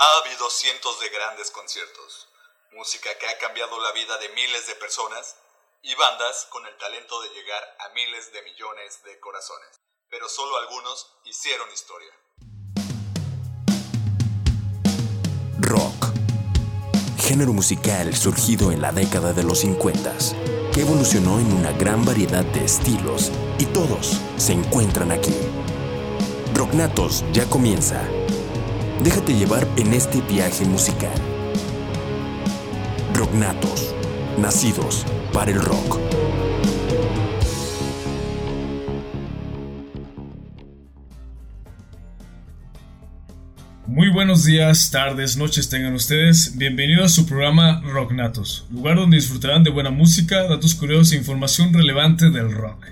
Ha habido cientos de grandes conciertos, música que ha cambiado la vida de miles de personas y bandas con el talento de llegar a miles de millones de corazones, pero solo algunos hicieron historia. Rock. Género musical surgido en la década de los 50, que evolucionó en una gran variedad de estilos y todos se encuentran aquí. Rocknatos ya comienza. Déjate llevar en este viaje musical. Rocknatos, nacidos para el rock. Muy buenos días, tardes, noches tengan ustedes. Bienvenidos a su programa Rocknatos, lugar donde disfrutarán de buena música, datos curiosos e información relevante del rock.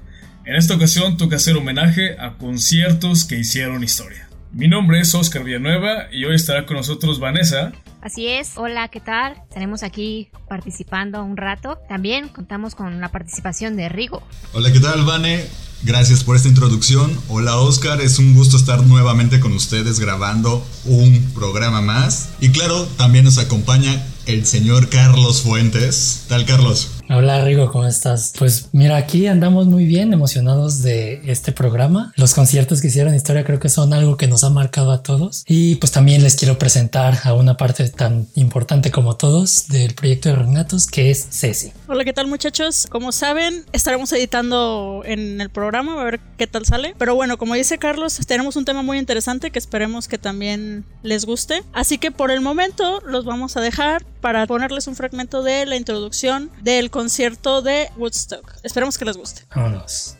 En esta ocasión toca hacer homenaje a conciertos que hicieron historia. Mi nombre es Oscar Villanueva y hoy estará con nosotros Vanessa. Así es, hola, ¿qué tal? Estaremos aquí participando un rato. También contamos con la participación de Rigo. Hola, ¿qué tal, Vane? Gracias por esta introducción. Hola Oscar, es un gusto estar nuevamente con ustedes grabando un programa más. Y claro, también nos acompaña el señor Carlos Fuentes. ¿Tal Carlos? Hola Rigo, ¿cómo estás? Pues mira, aquí andamos muy bien, emocionados de este programa. Los conciertos que hicieron historia creo que son algo que nos ha marcado a todos. Y pues también les quiero presentar a una parte tan importante como todos del proyecto de Renatos, que es Ceci. Hola, ¿qué tal muchachos? Como saben, estaremos editando en el programa, a ver qué tal sale. Pero bueno, como dice Carlos, tenemos un tema muy interesante que esperemos que también les guste. Así que por el momento los vamos a dejar para ponerles un fragmento de la introducción del concierto de Woodstock. Esperemos que les guste. Vámonos.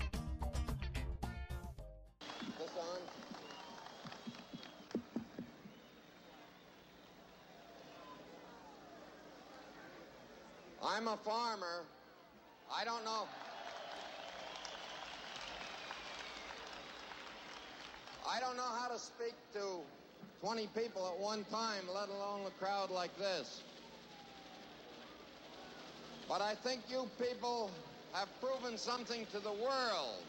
I'm a farmer. I don't know. I don't know how to speak to 20 people at one time, let alone a crowd like this. But I think you people have proven something to the world.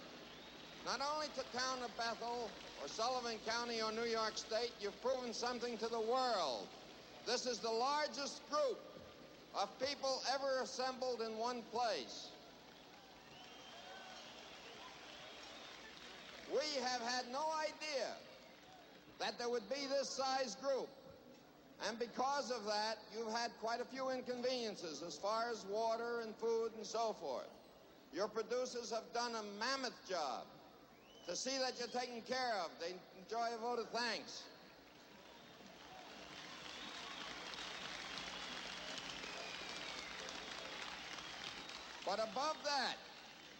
Not only to town of Bethel or Sullivan County or New York State, you've proven something to the world. This is the largest group of people ever assembled in one place. We have had no idea that there would be this size group. And because of that, you've had quite a few inconveniences as far as water and food and so forth. Your producers have done a mammoth job to see that you're taken care of. They enjoy a vote of thanks. But above that,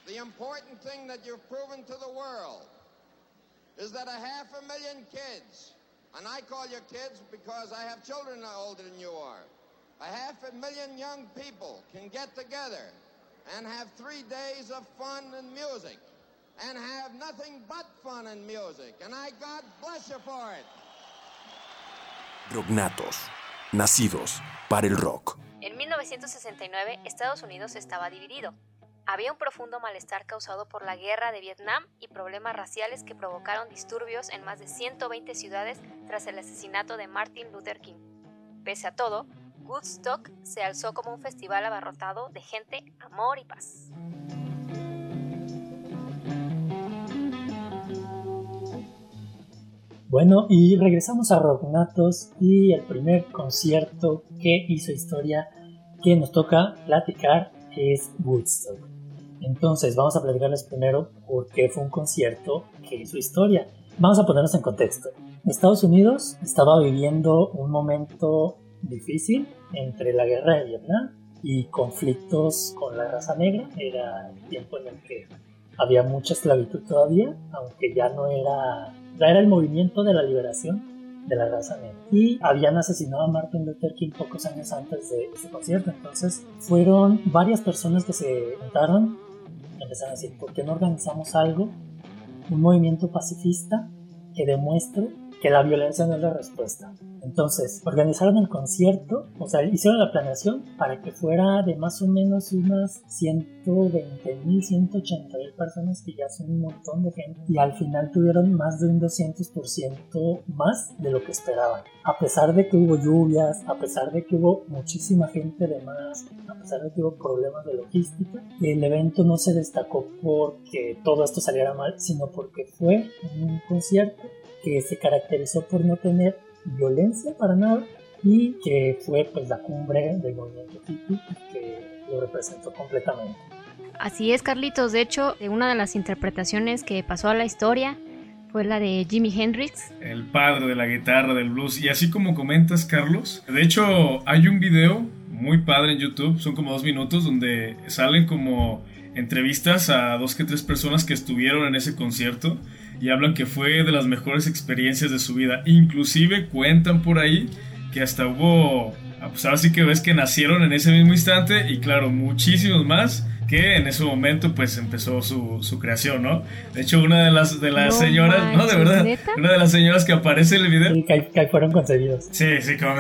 the important thing that you've proven to the world is that a half a million kids, and I call you kids because I have children older than you are, a half a million young people can get together and have three days of fun and music and have nothing but fun and music. And I God bless you for it. Rocknatos, nacidos para el rock. En 1969, Estados Unidos estaba dividido. Había un profundo malestar causado por la guerra de Vietnam y problemas raciales que provocaron disturbios en más de 120 ciudades tras el asesinato de Martin Luther King. Pese a todo, Woodstock se alzó como un festival abarrotado de gente, amor y paz. Bueno, y regresamos a Rocknatos y el primer concierto que hizo historia que nos toca platicar es Woodstock. Entonces, vamos a platicarles primero por qué fue un concierto que hizo historia. Vamos a ponernos en contexto. Estados Unidos estaba viviendo un momento difícil entre la guerra de Vietnam y conflictos con la raza negra. Era el tiempo en el que había mucha esclavitud todavía, aunque ya no era, era el movimiento de la liberación de la raza negra. Y habían asesinado a Martin Luther King pocos años antes de ese concierto. Entonces fueron varias personas que se juntaron empezaron a decir, ¿por qué no organizamos algo? Un movimiento pacifista que demuestre que la violencia no es la respuesta. Entonces, organizaron el concierto, o sea, hicieron la planeación para que fuera de más o menos unas 120 mil, 180 mil personas, que ya son un montón de gente, y al final tuvieron más de un 200% más de lo que esperaban. A pesar de que hubo lluvias, a pesar de que hubo muchísima gente de más, a pesar de que hubo problemas de logística, el evento no se destacó porque todo esto saliera mal, sino porque fue un concierto que se caracterizó por no tener violencia para nada y que fue pues la cumbre del movimiento hippie que lo representó completamente. Así es, Carlitos. De hecho, una de las interpretaciones que pasó a la historia fue la de Jimi Hendrix. El padre de la guitarra, del blues. Y así como comentas, Carlos, de hecho hay un video muy padre en YouTube, son como dos minutos, donde salen como entrevistas a dos que tres personas que estuvieron en ese concierto y hablan que fue de las mejores experiencias de su vida. Inclusive cuentan por ahí que hasta hubo, pues ahora sí que ves que nacieron en ese mismo instante y claro, muchísimos más que en ese momento pues empezó su, su creación, ¿no? De hecho, una de las, de las señoras, no, de verdad, una de las señoras que aparece en el video... que, fueron concebidos. Sí, sí, como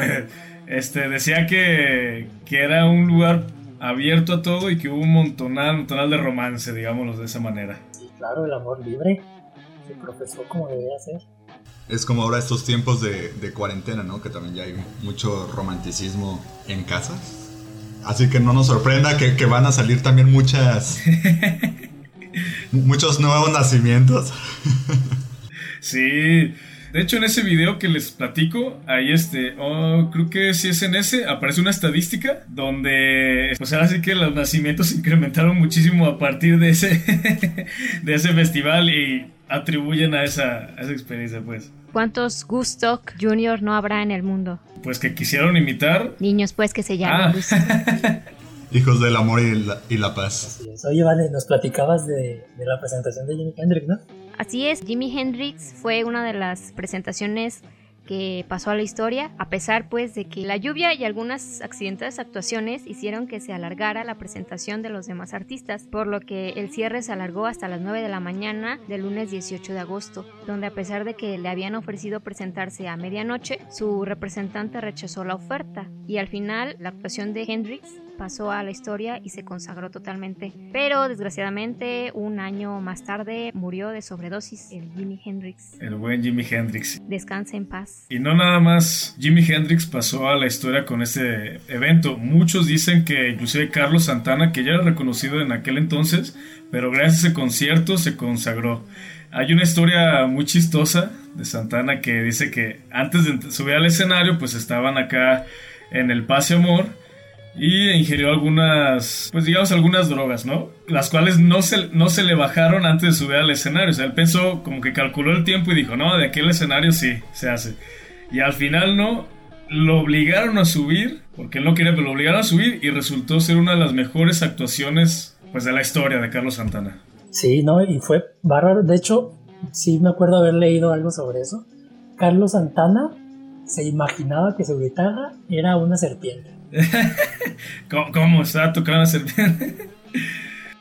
este, decía que, que era un lugar abierto a todo y que hubo un montonal, un montonal de romance, digámoslo de esa manera. Sí, claro, el amor libre se profesó como debía ser. Es como ahora estos tiempos de, de, cuarentena, ¿no? Que también ya hay mucho romanticismo en casa. Así que no nos sorprenda que, que van a salir también muchas... muchos nuevos nacimientos. sí, de hecho, en ese video que les platico, ahí este, oh, creo que si es en ese, aparece una estadística donde, pues ahora sí que los nacimientos se incrementaron muchísimo a partir de ese, de ese festival y atribuyen a esa, esa experiencia, pues. ¿Cuántos Gustock Junior no habrá en el mundo? Pues que quisieron imitar. Niños, pues que se llaman ah. Hijos del amor y la, y la paz. Oye, vale, nos platicabas de, de la presentación de Jimi Hendrix, ¿no? Así es, Jimi Hendrix fue una de las presentaciones que pasó a la historia, a pesar pues de que la lluvia y algunas accidentadas actuaciones hicieron que se alargara la presentación de los demás artistas, por lo que el cierre se alargó hasta las 9 de la mañana del lunes 18 de agosto, donde a pesar de que le habían ofrecido presentarse a medianoche, su representante rechazó la oferta y al final la actuación de Hendrix pasó a la historia y se consagró totalmente. Pero desgraciadamente un año más tarde murió de sobredosis el Jimi Hendrix. El buen Jimi Hendrix. Descansa en paz. Y no nada más Jimi Hendrix pasó a la historia con este evento. Muchos dicen que inclusive Carlos Santana, que ya era reconocido en aquel entonces, pero gracias a ese concierto se consagró. Hay una historia muy chistosa de Santana que dice que antes de subir al escenario, pues estaban acá en el Pase Amor y ingirió algunas, pues digamos algunas drogas, ¿no? Las cuales no se, no se le bajaron antes de subir al escenario. O sea, él pensó como que calculó el tiempo y dijo, no, de aquel escenario sí, se hace. Y al final no, lo obligaron a subir, porque él no quería, pero lo obligaron a subir y resultó ser una de las mejores actuaciones, pues, de la historia de Carlos Santana. Sí, no, y fue bárbaro. De hecho, sí me acuerdo haber leído algo sobre eso. Carlos Santana se imaginaba que su guitarra era una serpiente. ¿Cómo, estaba tocando la serpiente?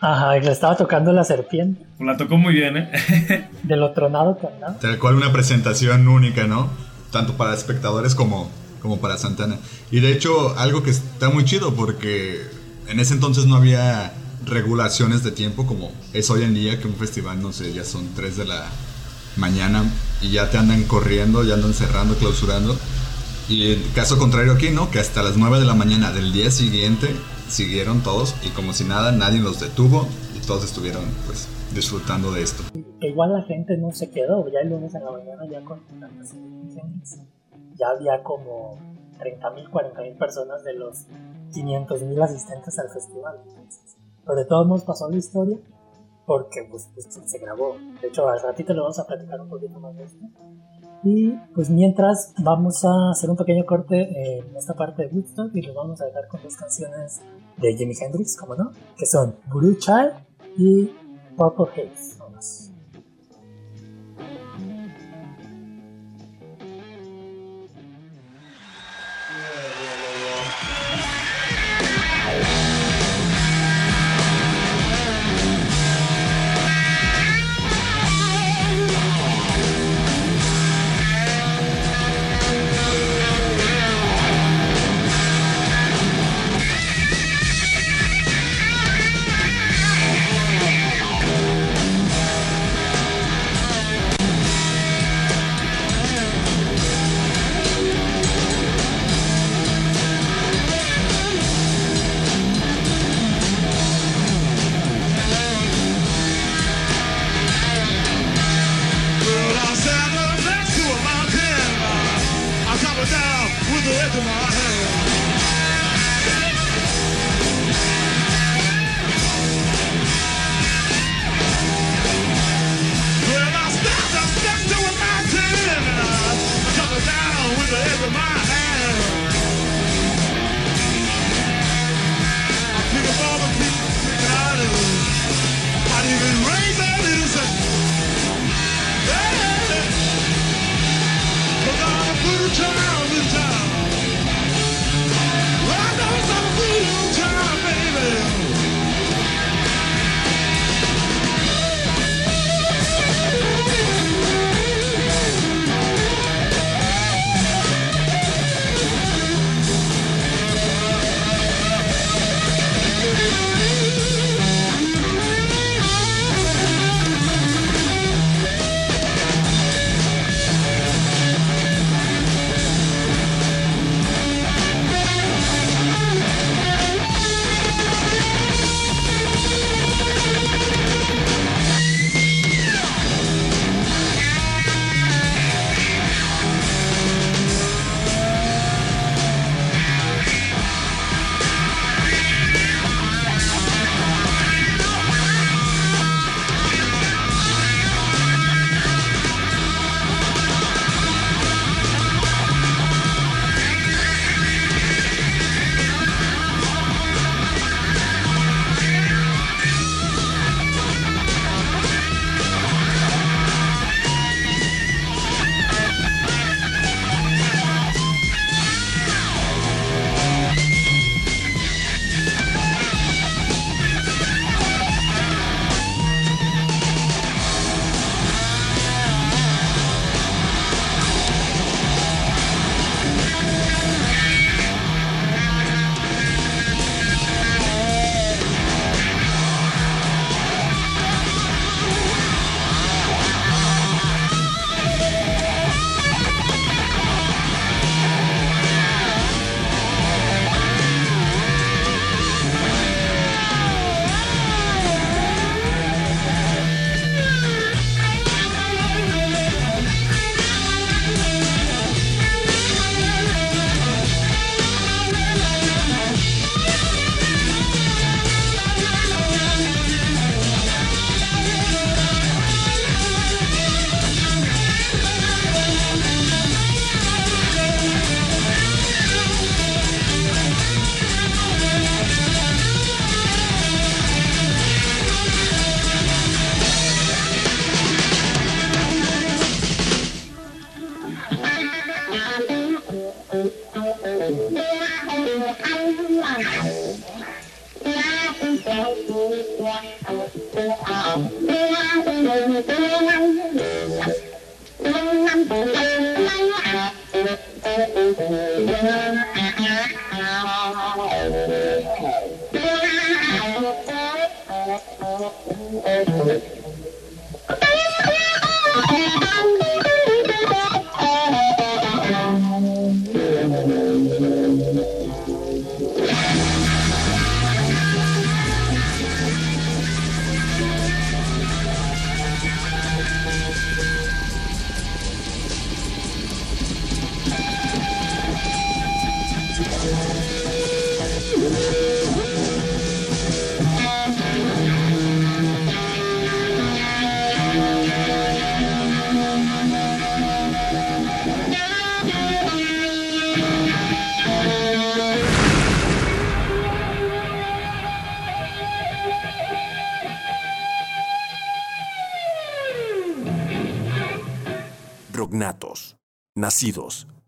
Ajá, y le estaba tocando la serpiente. Pues la tocó muy bien, ¿eh? De lo tronado que andaba. Tal cual una presentación única, ¿no? Tanto para espectadores como, como para Santana. Y de hecho, algo que está muy chido porque en ese entonces no había regulaciones de tiempo como es hoy en día que un festival, no sé, ya son 3 de la mañana y ya te andan corriendo, ya andan cerrando, clausurando. Y el caso contrario aquí, ¿no? Que hasta las 9 de la mañana del día siguiente siguieron todos y como si nada, nadie los detuvo y todos estuvieron pues disfrutando de esto. igual la gente no se quedó, ya el lunes en la mañana ya con ya había como 30.000, 40.000 personas de los 500.000 asistentes al festival. pero de todos modos pasó la historia porque pues, pues, se grabó. De hecho, al ratito le vamos a platicar un poquito más de esto. Y pues mientras vamos a hacer un pequeño corte en esta parte de Woodstock y lo vamos a dejar con dos canciones de Jimi Hendrix, como no, que son Blue Child y Purple Haze.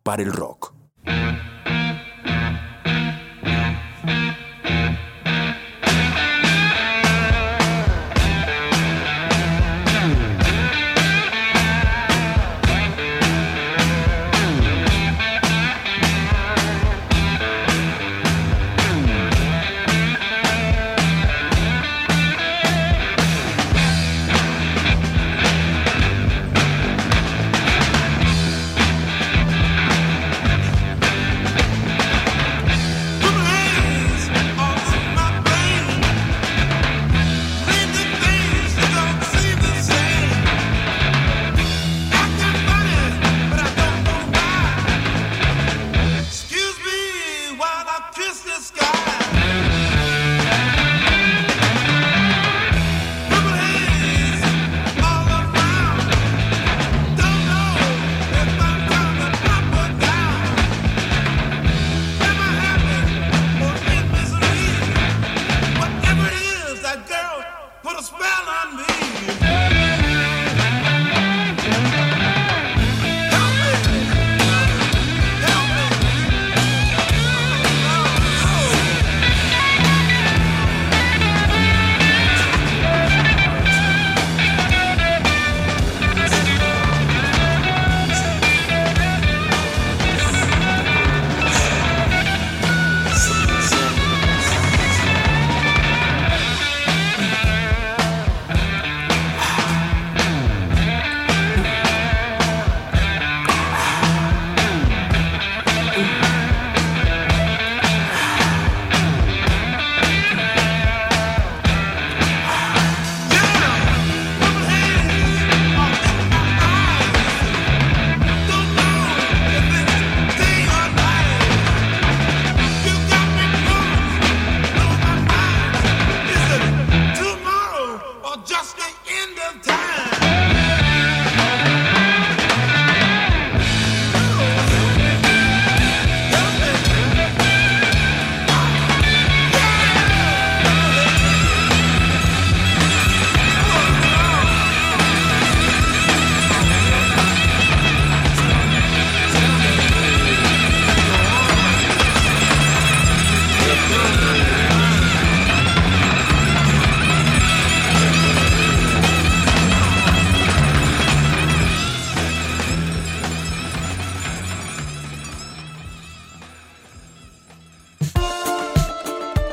Para el rock.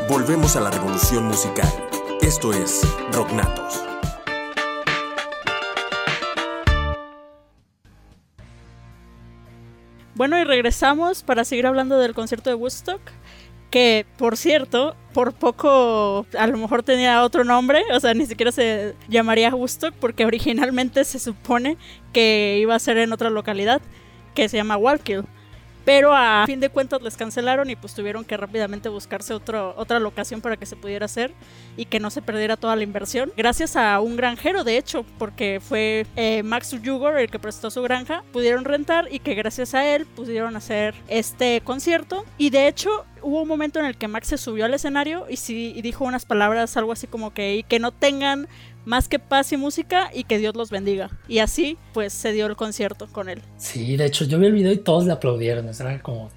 Volvemos a la revolución musical. Esto es Rocknatos. Bueno, y regresamos para seguir hablando del concierto de Woodstock. Que, por cierto, por poco a lo mejor tenía otro nombre, o sea, ni siquiera se llamaría Woodstock, porque originalmente se supone que iba a ser en otra localidad, que se llama Wallkill. Pero a fin de cuentas les cancelaron y pues tuvieron que rápidamente buscarse otro, otra locación para que se pudiera hacer y que no se perdiera toda la inversión. Gracias a un granjero, de hecho, porque fue eh, Max Jugor el que prestó su granja, pudieron rentar y que gracias a él pudieron hacer este concierto. Y de hecho hubo un momento en el que Max se subió al escenario y, sí, dijo unas palabras, algo así como que, que no tengan más que paz y música y que Dios los bendiga. Y así, pues, se dio el concierto con él. Sí, de hecho, yo vi el video y todos le aplaudieron. Era como,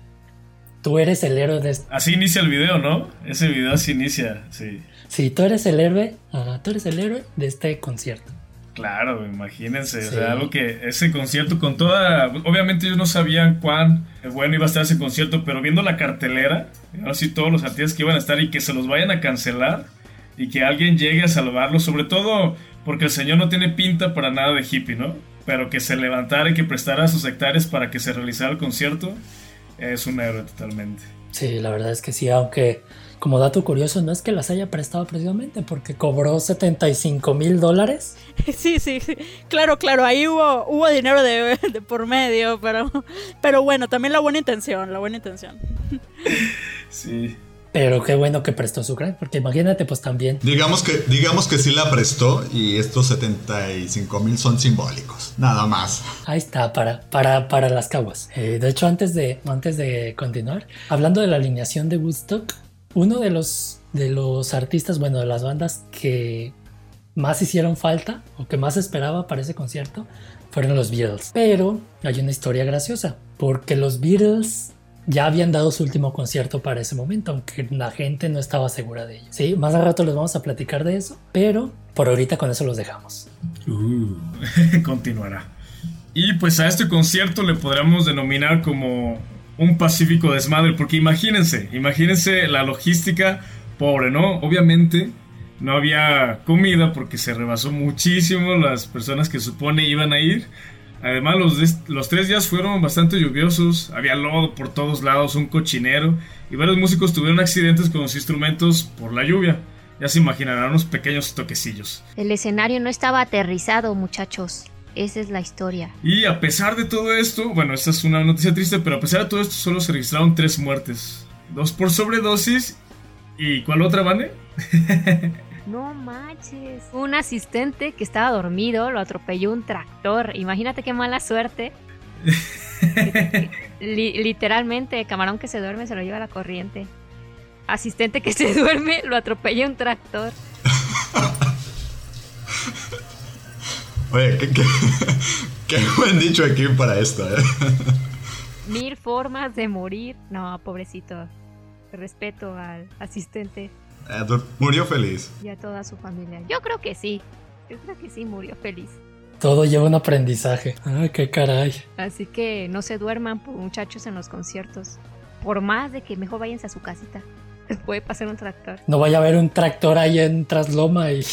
tú eres el héroe de este... Así inicia el video, ¿no? Ese video así inicia, sí. Sí, tú eres el héroe, ajá, tú eres el héroe de este concierto. Claro, imagínense, o sea, algo que ese concierto con toda, obviamente ellos no sabían cuán bueno iba a estar ese concierto, pero viendo la cartelera, así todos los artistas que iban a estar y que se los vayan a cancelar, y que alguien llegue a salvarlo, sobre todo porque el señor no tiene pinta para nada de hippie, ¿no? Pero que se levantara y que prestara sus hectáreas para que se realizara el concierto, es un héroe totalmente. Sí, la verdad es que sí, aunque como dato curioso no es que las haya prestado precisamente porque cobró 75 mil dólares. Sí, sí, sí, claro, claro, ahí hubo, hubo dinero de, de, por medio, pero, pero bueno, también la buena intención, la buena intención. Sí. Pero qué bueno que prestó su gran, porque imagínate, pues también. Digamos que, digamos que sí la prestó y estos 75 mil son simbólicos, nada más. Ahí está, para, para, para las caguas. Eh, de hecho, antes de, antes de continuar, hablando de la alineación de Woodstock, uno de los, de los artistas, bueno, de las bandas que más hicieron falta o que más esperaba para ese concierto fueron los Beatles. Pero hay una historia graciosa, porque los Beatles ya habían dado su último concierto para ese momento, aunque la gente no estaba segura de ello. Sí, más a rato les vamos a platicar de eso, pero por ahorita con eso los dejamos. Uh, continuará. Y pues a este concierto le podríamos denominar como un pacífico desmadre, porque imagínense, imagínense la logística pobre, ¿no? Obviamente no había comida porque se rebasó muchísimo las personas que supone iban a ir. Además, los, los, tres días fueron bastante lluviosos, había lodo por todos lados, un cochinero, y varios músicos tuvieron accidentes con los instrumentos por la lluvia. Ya se imaginarán unos pequeños toquecillos. El escenario no estaba aterrizado, muchachos. Esa es la historia. Y a pesar de todo esto, bueno, esta es una noticia triste, pero a pesar de todo esto solo se registraron tres muertes. Dos por sobredosis y ¿cuál otra, Vane? No manches. Un asistente que estaba dormido lo atropelló un tractor. Imagínate qué mala suerte. literalmente, camarón que se duerme se lo lleva la corriente. Asistente que se duerme lo atropella un tractor. Oye, qué, qué, qué, buen dicho aquí para esto, ¿eh? Mil formas de morir. No, pobrecito. Respeto al asistente. Murió feliz. Y a toda su familia. Yo creo que sí. Yo creo que sí murió feliz. Todo lleva un aprendizaje. Ay, qué caray. Así que no se duerman, muchachos, en los conciertos. Por más de que mejor váyanse a su casita. Les puede pasar un tractor. No vaya a haber un tractor ahí en Trasloma y.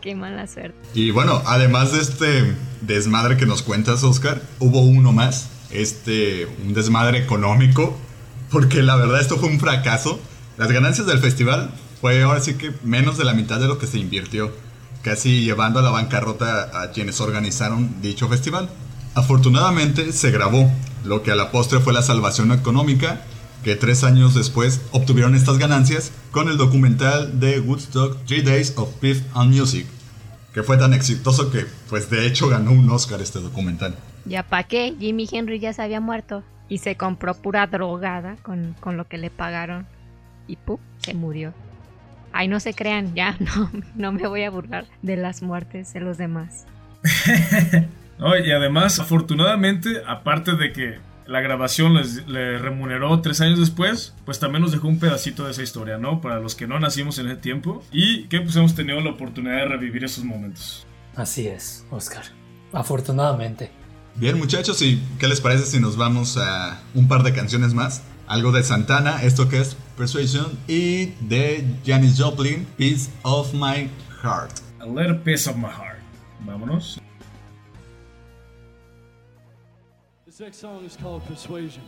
qué mala suerte. Y bueno, además de este desmadre que nos cuentas, Oscar, hubo uno más. Este, un desmadre económico porque la verdad esto fue un fracaso. Las ganancias del festival fue ahora sí que menos de la mitad de lo que se invirtió, casi llevando a la bancarrota a quienes organizaron dicho festival. Afortunadamente se grabó, lo que a la postre fue la salvación económica, que tres años después obtuvieron estas ganancias con el documental de Woodstock Three Days of Beef and Music, que fue tan exitoso que pues de hecho ganó un Oscar este documental. ¿Ya pa' qué? Jimmy Henry ya se había muerto y se compró pura drogada con, con lo que le pagaron y ¡pum! se murió. Ay, no se crean, ya no, no me voy a burlar de las muertes de los demás. no, y además, afortunadamente, aparte de que la grabación les, le remuneró tres años después, pues también nos dejó un pedacito de esa historia, ¿no? Para los que no nacimos en ese tiempo y que pues hemos tenido la oportunidad de revivir esos momentos. Así es, Oscar. Afortunadamente. Bien muchachos, ¿y qué les parece si nos vamos a un par de canciones más? Algo de Santana, esto que es Persuasion, y de Janis Joplin, Piece of My Heart. A little piece of my heart. Vámonos. This next song is called Persuasion.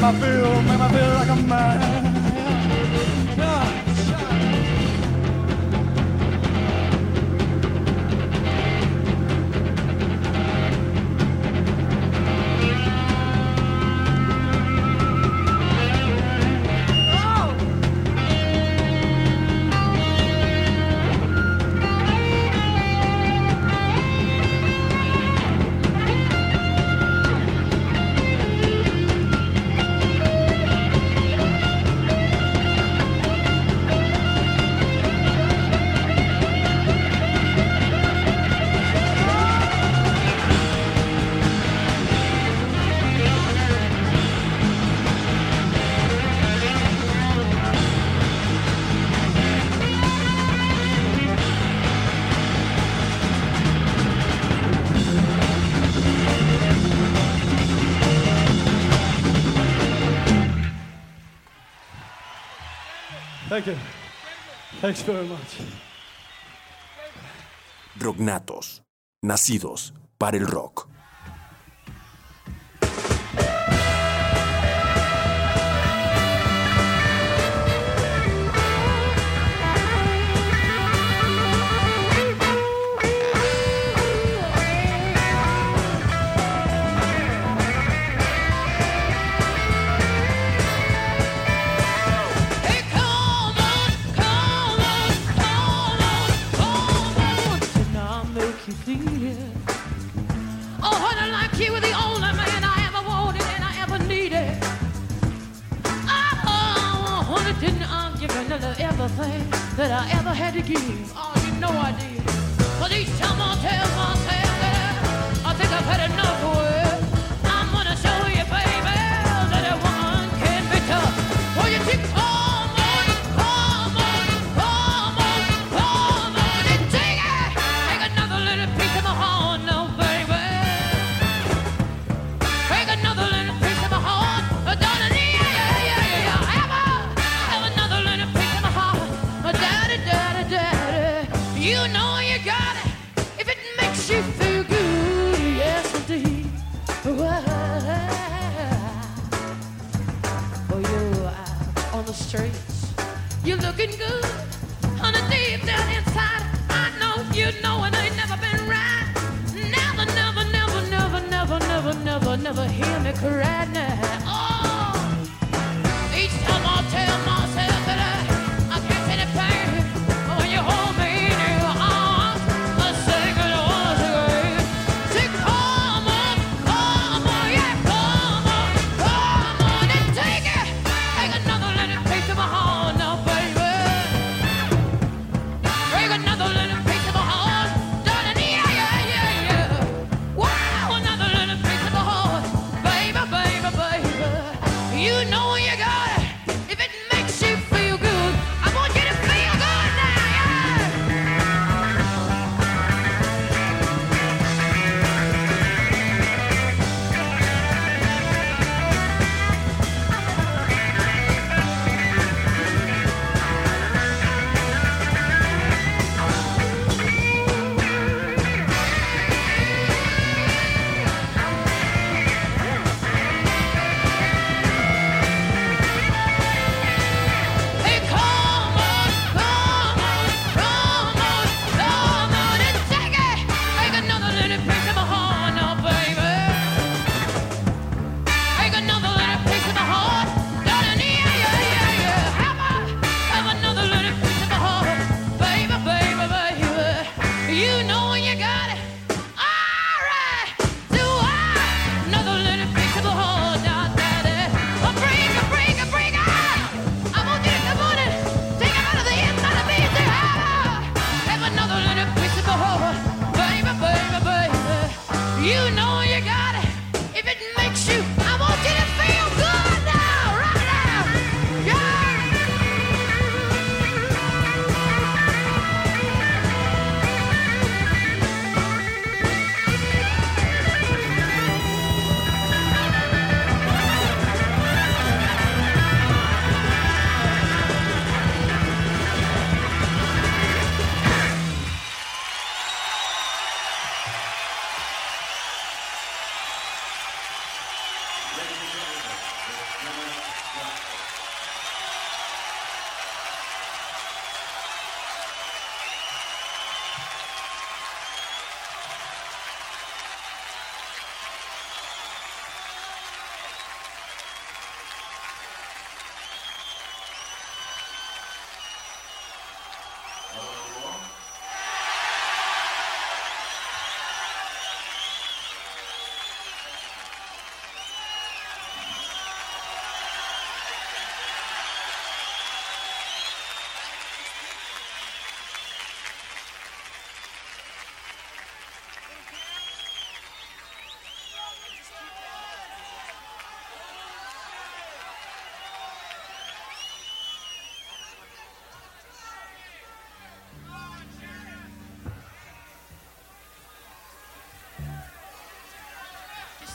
my feel, make my feel like a man. Thanks. Rocknatos, nacidos para el rock.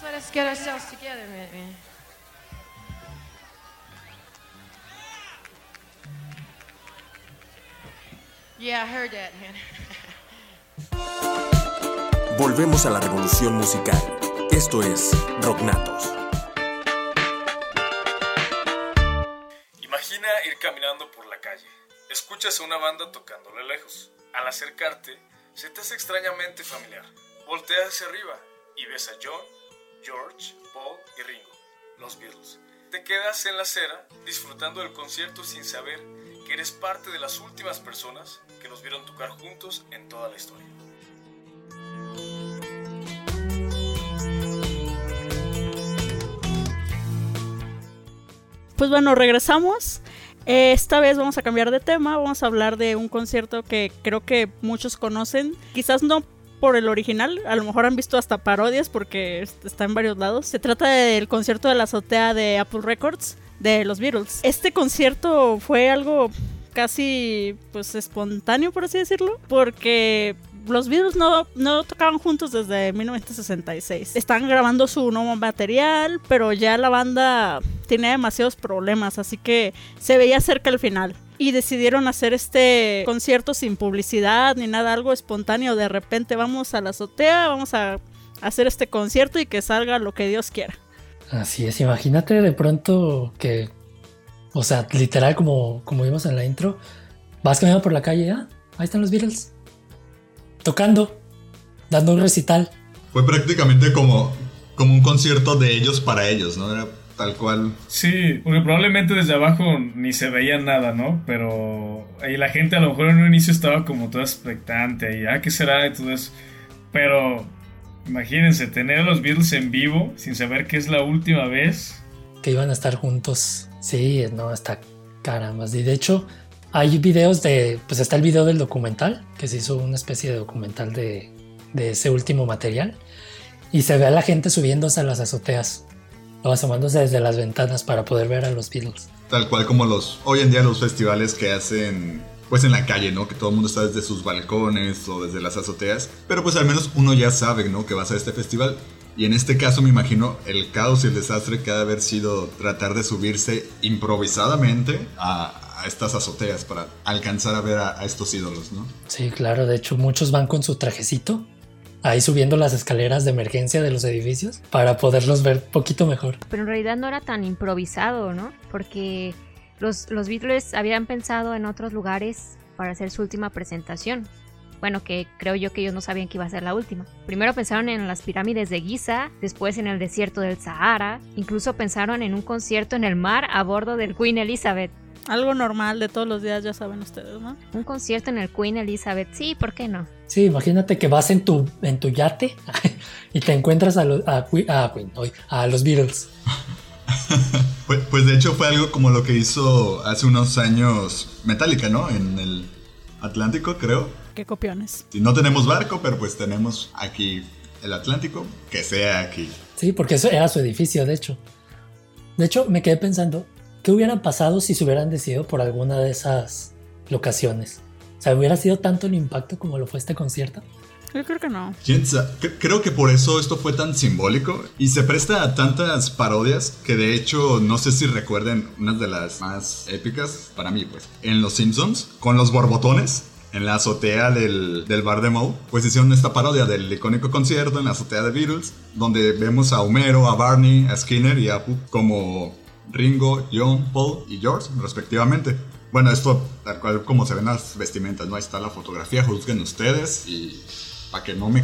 Let us get ourselves together, man. man. Yeah, I heard that, man. Volvemos a la revolución musical. Esto es Rocknatos. Imagina ir caminando por la calle. Escuchas a una banda tocándole lejos. Al acercarte, se te hace extrañamente familiar. Volteas hacia arriba y ves a John, George, Paul y Ringo, los Beatles. Te quedas en la acera disfrutando del concierto sin saber que eres parte de las últimas personas que los vieron tocar juntos en toda la historia. Pues bueno, regresamos. Eh, Esta vez vamos a cambiar de tema, vamos a hablar de un concierto que creo que muchos conocen, quizás no por el original, a lo mejor han visto hasta parodias porque est- está en varios lados. Se trata del concierto de la azotea de Apple Records de los Beatles. Este concierto fue algo casi pues espontáneo por así decirlo, porque los Beatles no, no tocaban juntos desde 1966. Están grabando su nuevo material, pero ya la banda tenía demasiados problemas, así que se veía cerca el final. Y decidieron hacer este concierto sin publicidad ni nada, algo espontáneo. De repente vamos a la azotea, vamos a hacer este concierto y que salga lo que Dios quiera. Así es, imagínate de pronto que, o sea, literal como, como vimos en la intro, vas caminando por la calle, ah, ahí están los Beatles, tocando, dando un recital. Fue prácticamente como, como un concierto de ellos para ellos, ¿no? Era tal cual. Sí, porque probablemente desde abajo ni se veía nada, ¿no? Pero ahí la gente a lo mejor en un inicio estaba como toda expectante y, ah, ¿qué será? Y todo eso. Pero imagínense, tener a los Beatles en vivo sin saber que es la última vez. que iban a estar juntos. Sí, no, está caramba. Y de hecho, hay videos de. Pues está el video del documental, que se hizo una especie de documental de, de ese último material. Y se ve a la gente subiéndose a las azoteas, o asomándose desde las ventanas para poder ver a los Beatles. Tal cual como los hoy en día los festivales que hacen pues en la calle, ¿no? Que todo el mundo está desde sus balcones o desde las azoteas, pero pues al menos uno ya sabe, ¿no? Que vas a este festival. Y en este caso me imagino el caos y el desastre que ha de haber sido tratar de subirse improvisadamente a, a estas azoteas para alcanzar a ver a, a estos ídolos, ¿no? Sí, claro. De hecho, muchos van con su trajecito. Ahí subiendo las escaleras de emergencia de los edificios para poderlos ver poquito mejor. Pero en realidad no era tan improvisado, ¿no? Porque los, los Beatles habían pensado en otros lugares para hacer su última presentación. Bueno, que creo yo que ellos no sabían que iba a ser la última. Primero pensaron en las pirámides de Giza, después en el desierto del Sahara, incluso pensaron en un concierto en el mar a bordo del Queen Elizabeth. Algo normal de todos los días, ya saben ustedes, ¿no? Un concierto en el Queen Elizabeth, sí, ¿por qué no? Sí, imagínate que vas en tu, en tu yate y te encuentras a, lo- a, Queen- a Queen, hoy, a los Beatles. Pues, pues de hecho fue algo como lo que hizo hace unos años Metallica, ¿no? En el Atlántico, creo. Qué copiones. Si no tenemos barco, pero pues tenemos aquí el Atlántico, que sea aquí. Sí, porque eso era su edificio, de hecho. De hecho, me quedé pensando, ¿qué hubiera pasado si se hubieran decidido por alguna de esas locaciones? O sea, ¿hubiera sido tanto el impacto como lo fue este concierto? Yo creo que no. ¿Quién sa- cre- Creo que por eso esto fue tan simbólico y se presta a tantas parodias que de hecho no sé si recuerden unas de las más épicas para mí pues en Los Simpsons con los borbotones en la azotea del, del bar de Moe pues hicieron esta parodia del icónico concierto en la azotea de Beatles donde vemos a Homero, a Barney, a Skinner y a Apu como Ringo, John, Paul y George respectivamente. Bueno, esto tal cual como se ven las vestimentas, ¿no? Ahí está la fotografía, juzguen ustedes y para que no me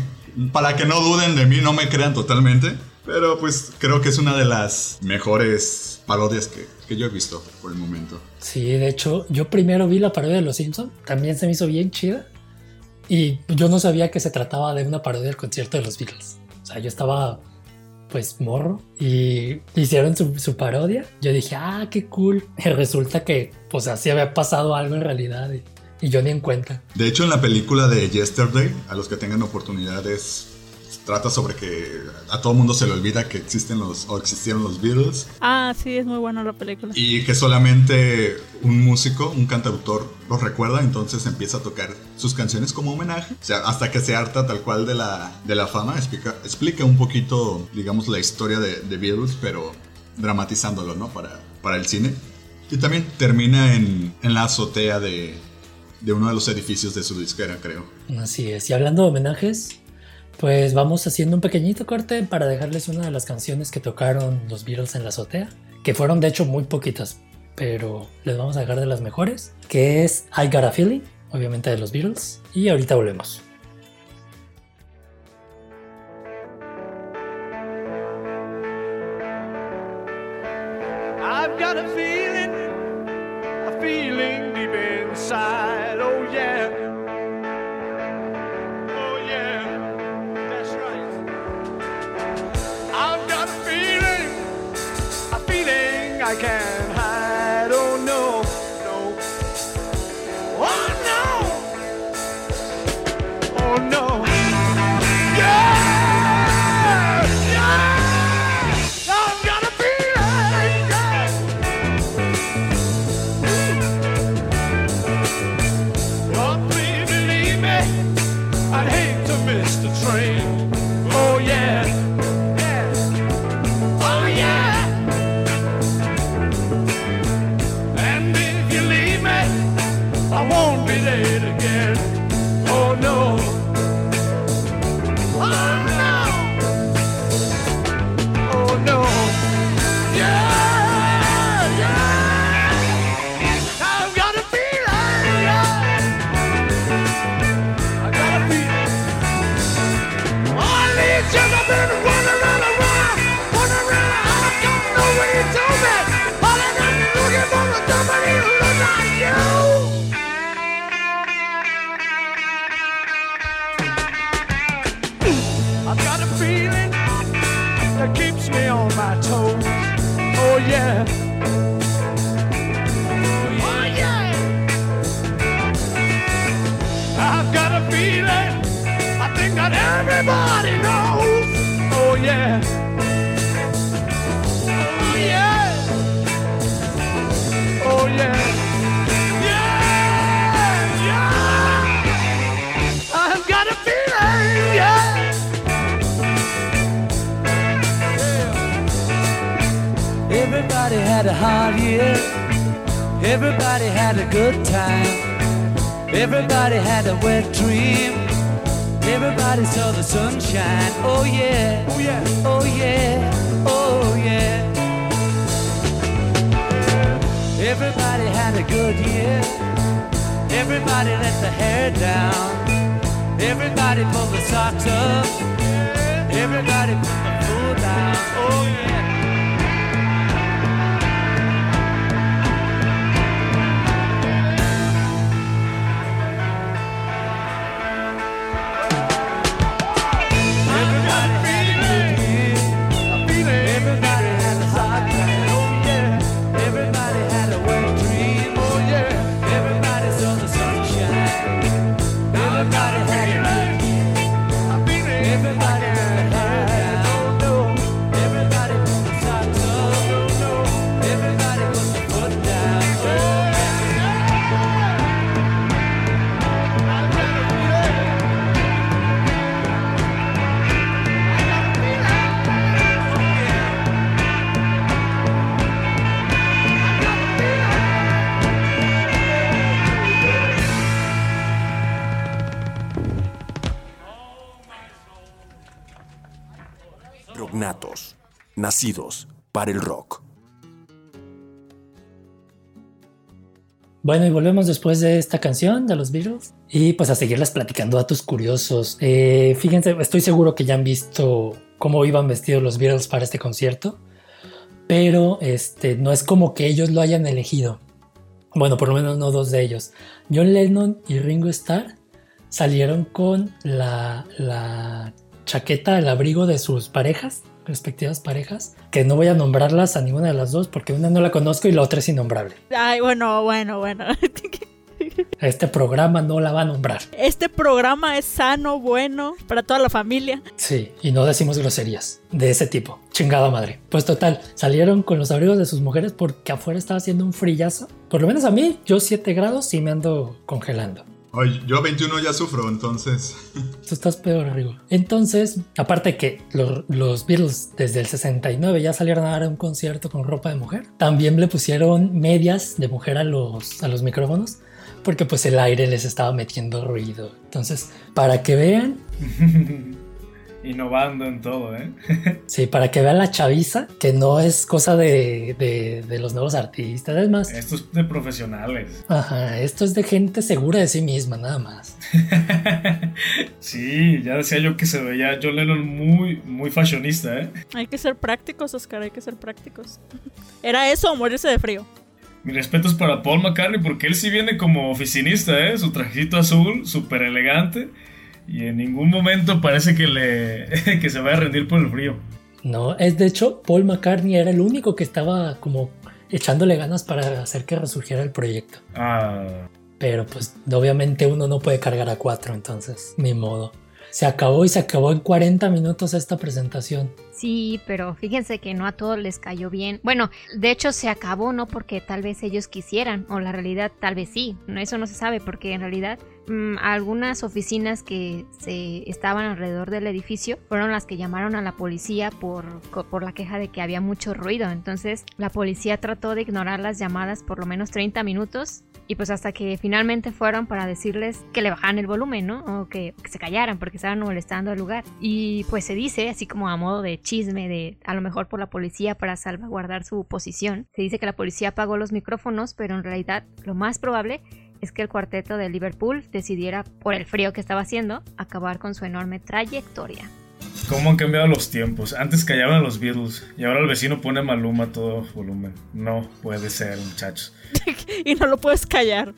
para que no duden de mí, no me crean totalmente, pero pues creo que es una de las mejores parodias que, que yo he visto por el momento. Sí, de hecho, yo primero vi la parodia de Los Simpson, también se me hizo bien chida. Y yo no sabía que se trataba de una parodia del concierto de los Beatles. O sea, yo estaba pues morro y hicieron su, su parodia. Yo dije, ah, qué cool. Y resulta que pues así había pasado algo en realidad y, y yo ni en cuenta. De hecho, en la película de Yesterday, a los que tengan oportunidades, trata sobre que a todo mundo se le olvida que existen los o existieron los Beatles Ah, sí, es muy buena la película. y que solamente un músico, un cantautor los recuerda, entonces empieza a tocar sus canciones como homenaje, o sea, hasta que se harta tal cual de la, de la fama, explica, explica un poquito, digamos, la historia de, de Beatles, pero dramatizándolo, ¿no? Para, para el cine. Y también termina en, en la azotea de, de uno de los edificios de su disquera, creo. Así es. Y hablando de homenajes, pues vamos haciendo un pequeñito corte para dejarles una de las canciones que tocaron los Beatles en la azotea, que fueron de hecho muy poquitas, pero les vamos a dejar de las mejores, que es I Got a Feeling, obviamente de los Beatles, y ahorita volvemos. I've got a a hard year. Everybody had a good time. Everybody had a wet dream. Everybody saw the sunshine. Oh yeah. Oh yeah. Oh yeah. Oh yeah. Everybody had a good year. Everybody let the hair down. Everybody pulled the socks up. Everybody nacidos para el rock. Bueno, y volvemos después de esta canción de los Beatles. Y pues a seguirles platicando datos curiosos. Eh, fíjense, estoy seguro que ya han visto cómo iban vestidos los Beatles para este concierto. Pero este, no es como que ellos lo hayan elegido. Bueno, por lo menos no dos de ellos. John Lennon y Ringo Starr salieron con la, la chaqueta, el abrigo de sus parejas, respectivas parejas, que no voy a nombrarlas a ninguna de las dos porque una no la conozco y la otra es innombrable. Ay, bueno, bueno, bueno. Este programa no la va a nombrar. Este programa es sano, bueno, para toda la familia. Sí, y no decimos groserías de ese tipo. Chingada madre. Pues total, salieron con los abrigos de sus mujeres porque afuera estaba haciendo un frillazo. Por lo menos a mí, yo 7 grados y me ando congelando. Oye, yo a 21 ya sufro, entonces. Tú estás peor, Rigo. Entonces, aparte que los, los Beatles desde el 69 ya salieron a dar un concierto con ropa de mujer, también le pusieron medias de mujer a los, a los micrófonos porque pues el aire les estaba metiendo ruido. Entonces, para que vean, Innovando en todo, ¿eh? sí, para que vean la chaviza, que no es cosa de, de- de los nuevos artistas, es más, Esto es de profesionales. ajá, esto es de gente segura de sí misma, nada más. Sí, ya decía yo que se veía John Lennon muy, muy fashionista, ¿eh? Hay que ser prácticos, Oscar, hay que ser prácticos. ¿Era eso o morirse de frío? Mi respeto es para Paul McCartney porque él sí viene como oficinista, ¿eh? Su trajecito azul, súper elegante. Y en ningún momento parece que, le, que se vaya a rendir por el frío. No, es de hecho, Paul McCartney era el único que estaba como echándole ganas para hacer que resurgiera el proyecto. Ah, Pero pues obviamente uno no puede cargar a cuatro, entonces, ni modo. Se acabó y se acabó en 40 minutos esta presentación. Sí, pero fíjense que no a todos les cayó bien. Bueno, de hecho se acabó no porque tal vez ellos quisieran, o la realidad tal vez sí. No, Eso no se sabe porque en realidad mm, algunas oficinas que se estaban alrededor del edificio fueron las que llamaron a la policía por, por la queja de que había mucho ruido. Entonces la policía trató de ignorar las llamadas por lo menos 30 minutos y pues hasta que finalmente fueron para decirles que le bajaran el volumen, ¿no? O que, que se callaran porque estaban molestando al lugar. Y pues se dice, así como a modo de chisme, de a lo mejor por la policía para salvaguardar su posición, se dice que la policía apagó los micrófonos, pero en realidad lo más probable es que el cuarteto de Liverpool decidiera, por el frío que estaba haciendo, acabar con su enorme trayectoria. ¿Cómo han cambiado los tiempos? Antes callaban a los Beatles y ahora el vecino pone a Maluma a todo volumen. No puede ser, muchachos. Y no lo puedes callar.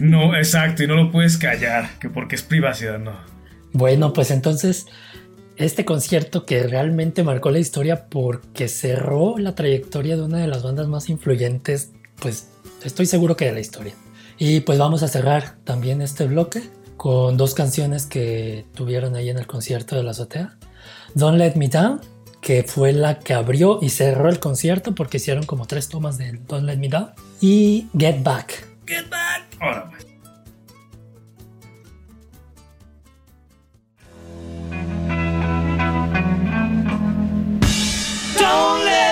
No, exacto, y no lo puedes callar, que porque es privacidad, no. Bueno, pues entonces, este concierto que realmente marcó la historia porque cerró la trayectoria de una de las bandas más influyentes, pues estoy seguro que de la historia. Y pues vamos a cerrar también este bloque con dos canciones que tuvieron ahí en el concierto de la azotea. Don't Let Me Down, que fue la que abrió y cerró el concierto porque hicieron como tres tomas de Don't Let Me Down. Y Get Back. Ahora pues. Don't let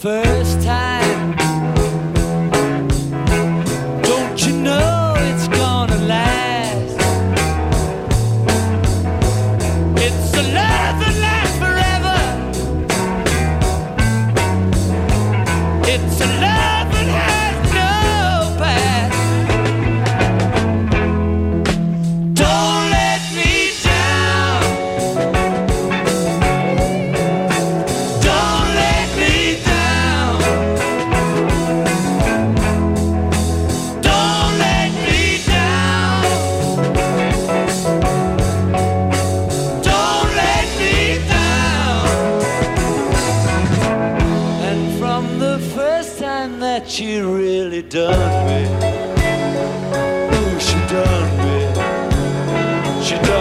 fair.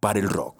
para el rock.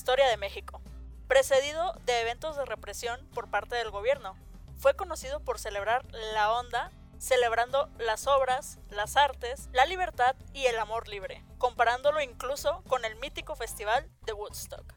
Historia de México, precedido de eventos de represión por parte del gobierno. Fue conocido por celebrar la onda, celebrando las obras, las artes, la libertad y el amor libre, comparándolo incluso con el mítico festival de Woodstock.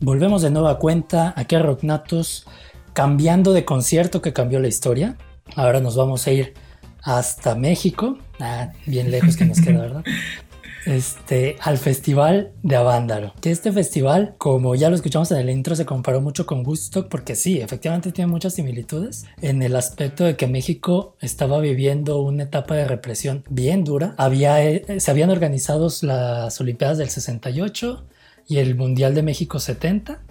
Volvemos de nueva cuenta aquí a Rocknatos, cambiando de concierto que cambió la historia. Ahora nos vamos a ir hasta México, ah, bien lejos que nos queda, ¿verdad? Este, al Festival de Avándaro. Que este festival, como ya lo escuchamos en el intro, se comparó mucho con Woodstock porque sí, efectivamente tiene muchas similitudes en el aspecto de que México estaba viviendo una etapa de represión bien dura. Había, eh, se habían organizado las Olimpiadas del 68 y el Mundial de México 70,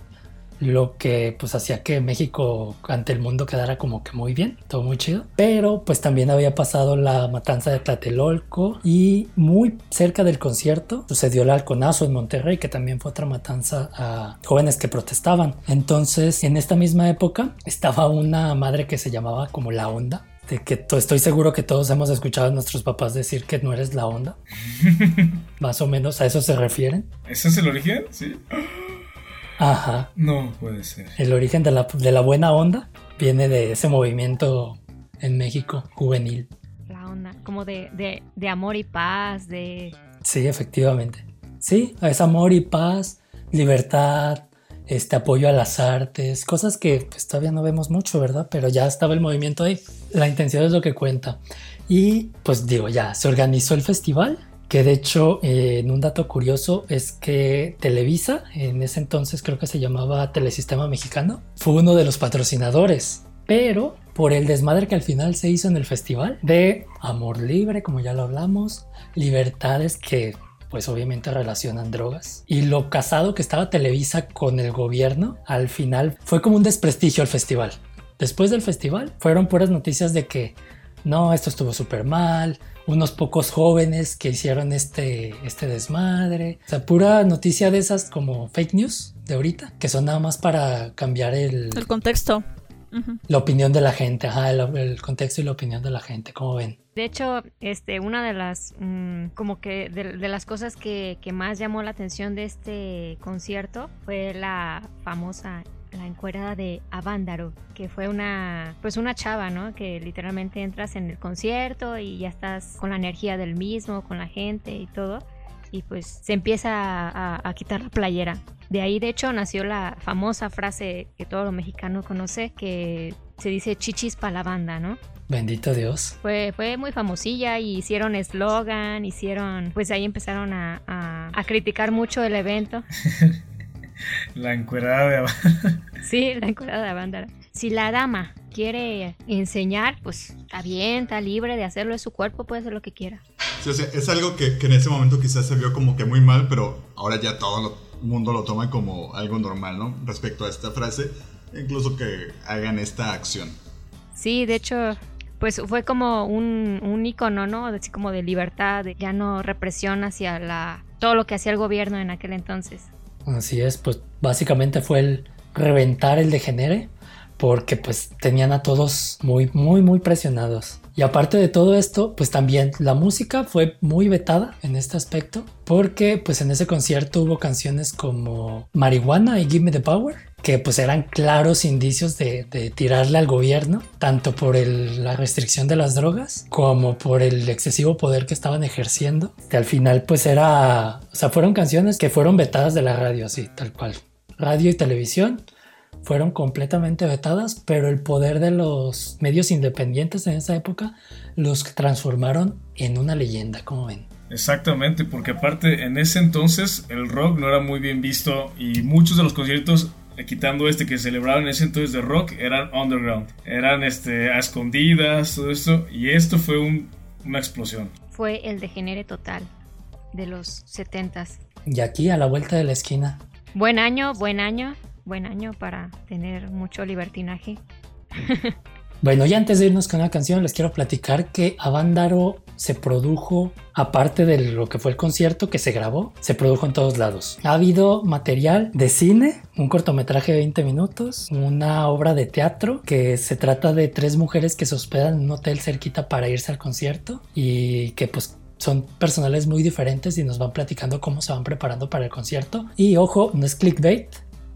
lo que pues hacía que México ante el mundo quedara como que muy bien, todo muy chido. Pero pues también había pasado la matanza de Tlatelolco y muy cerca del concierto sucedió el halconazo en Monterrey, que también fue otra matanza a jóvenes que protestaban. Entonces en esta misma época estaba una madre que se llamaba como La Onda, de que to- estoy seguro que todos hemos escuchado a nuestros papás decir que no eres la onda. Más o menos a eso se refieren. ¿Ese es el origen? Sí. Ajá. No puede ser. El origen de la, de la buena onda viene de ese movimiento en México juvenil. La onda, como de, de, de amor y paz, de... Sí, efectivamente. Sí, es amor y paz, libertad, este apoyo a las artes, cosas que pues, todavía no vemos mucho, ¿verdad? Pero ya estaba el movimiento ahí. La intención es lo que cuenta. Y pues digo, ya se organizó el festival, que de hecho, eh, en un dato curioso es que Televisa, en ese entonces creo que se llamaba Telesistema Mexicano, fue uno de los patrocinadores. Pero por el desmadre que al final se hizo en el festival de amor libre, como ya lo hablamos, libertades que pues obviamente relacionan drogas. Y lo casado que estaba Televisa con el gobierno, al final fue como un desprestigio al festival. Después del festival fueron puras noticias de que no, esto estuvo súper mal, unos pocos jóvenes que hicieron este, este desmadre. O sea, pura noticia de esas como fake news de ahorita, que son nada más para cambiar el, El contexto. La opinión de la gente, ajá, el, el contexto y la opinión de la gente, como ven. De hecho, este, una de las, mm, como que de, de las cosas que, que más llamó la atención de este concierto fue la famosa, la encuerada de Avándaro, que fue una, pues una chava, ¿no? Que literalmente entras en el concierto y ya estás con la energía del mismo, con la gente y todo, y pues se empieza a, a- a quitar la playera. De ahí, de hecho, nació la famosa frase que todo lo mexicano conoce, que se dice chichis pa' la banda, ¿no? Bendito Dios. Fue, fue muy famosilla y hicieron eslogan, hicieron, pues ahí empezaron a, a- a criticar mucho el evento. La encuerada de abajo. Sí, la encuerada de banda. Si la dama quiere enseñar, pues está bien, está libre de hacerlo, es su cuerpo, puede hacer lo que quiera. Sí, o sea, es algo que, que en ese momento quizás se vio como que muy mal, pero ahora ya todo el mundo lo toma como algo normal, ¿no? Respecto a esta frase, incluso que hagan esta acción. Sí, de hecho, pues fue como un, un icono, ¿no? Así como de libertad, de ya no represión hacia la todo lo que hacía el gobierno en aquel entonces. Así es, pues básicamente fue el reventar el degenere porque pues tenían a todos muy, muy, muy presionados. Y aparte de todo esto, pues también la música fue muy vetada en este aspecto porque pues en ese concierto hubo canciones como Marihuana y Give Me the Power que pues eran claros indicios de, de tirarle al gobierno, tanto por el- la restricción de las drogas como por el excesivo poder que estaban ejerciendo. Que al final pues era, o sea, fueron canciones que fueron vetadas de la radio, así, tal cual. Radio y televisión fueron completamente vetadas, pero el poder de los medios independientes en esa época los transformaron en una leyenda, como ven. Exactamente, porque aparte en ese entonces el rock no era muy bien visto y muchos de los conciertos, eh, quitando este que celebraban en ese entonces de rock, eran underground, eran este, a escondidas, todo esto, y esto fue un- una explosión. Fue el degenere total de los 70s. Y aquí a la vuelta de la esquina, Buen año, buen año, buen año para tener mucho libertinaje. Bueno, y antes de irnos con la canción, les quiero platicar que Avándaro se produjo, aparte de lo que fue el concierto que se grabó, se produjo en todos lados. Ha habido material de cine, un cortometraje de 20 minutos, una obra de teatro que se trata de tres mujeres que se hospedan en un hotel cerquita para irse al concierto y que pues son personales muy diferentes y nos van platicando cómo se van preparando para el concierto. Y ojo, no es clickbait,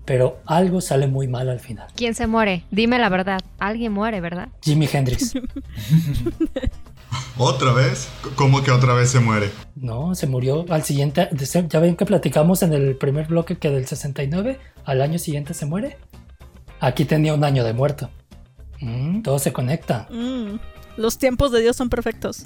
pero algo sale muy mal al final. ¿Quién se muere? Dime la verdad. Alguien muere, ¿verdad? Jimi Hendrix. ¿Otra vez? ¿Cómo que otra vez se muere? No, se murió al siguiente. Ya ven que platicamos en el primer bloque que del 69 al año siguiente se muere. Aquí tenía un año de muerto. Mm, todo se conecta. Mm, los tiempos de Dios son perfectos.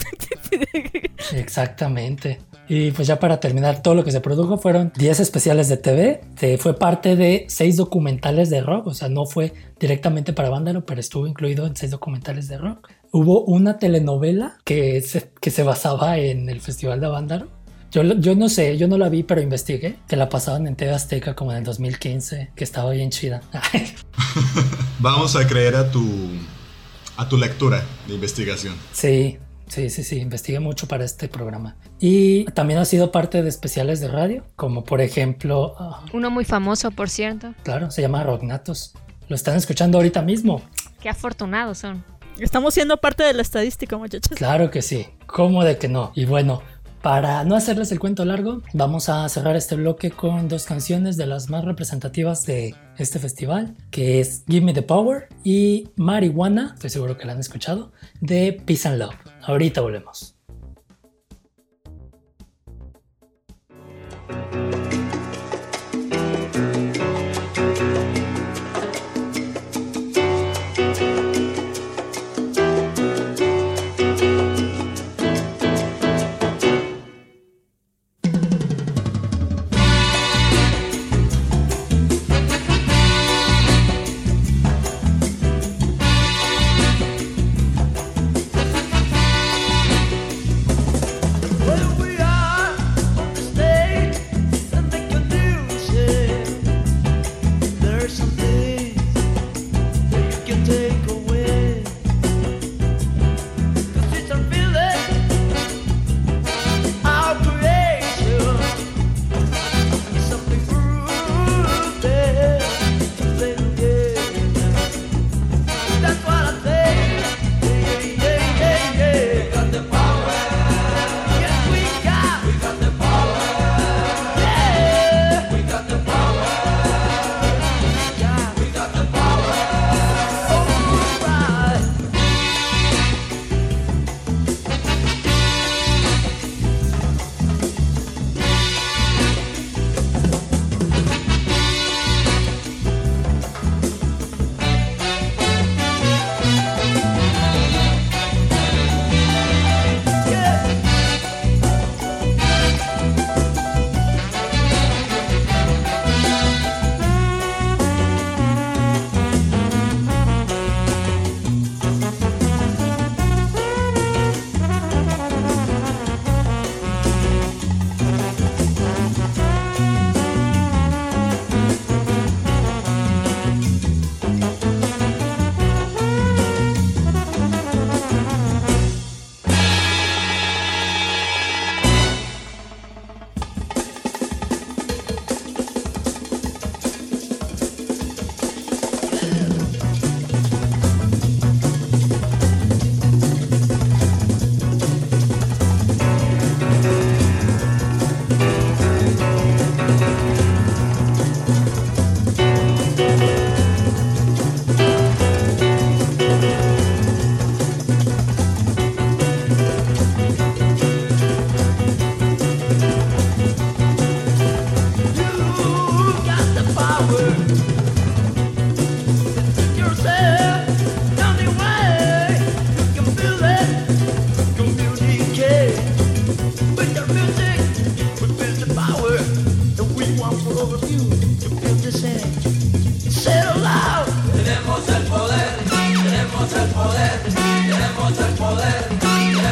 Exactamente. Y pues ya para terminar, todo lo que se produjo fueron 10 especiales de TV. Se fue parte de 6 documentales de rock. O sea, no fue directamente para Vándalo, pero estuvo incluido en 6 documentales de rock. Hubo una telenovela que se, que se basaba en el Festival de Vándalo. Yo, yo no sé, yo no la vi, pero investigué que la pasaban en TV Azteca como en el 2015, que estaba bien chida. Vamos a creer a tu, a tu lectura de investigación. Sí, sí, sí, sí, investigué mucho para este programa. Y también ha sido parte de especiales de radio, como por ejemplo... ah, Uno muy famoso, por cierto. claro, se llama Rognatos. Lo están escuchando ahorita mismo. Qué afortunados son. Estamos siendo parte de la estadística, muchachos. Claro que sí. ¿Cómo de que no? Y bueno, para no hacerles el cuento largo, vamos a cerrar este bloque con dos canciones de las más representativas de este festival, que es Give Me the Power y Marihuana, estoy seguro que la han escuchado, de Peace and Love. Ahorita volvemos.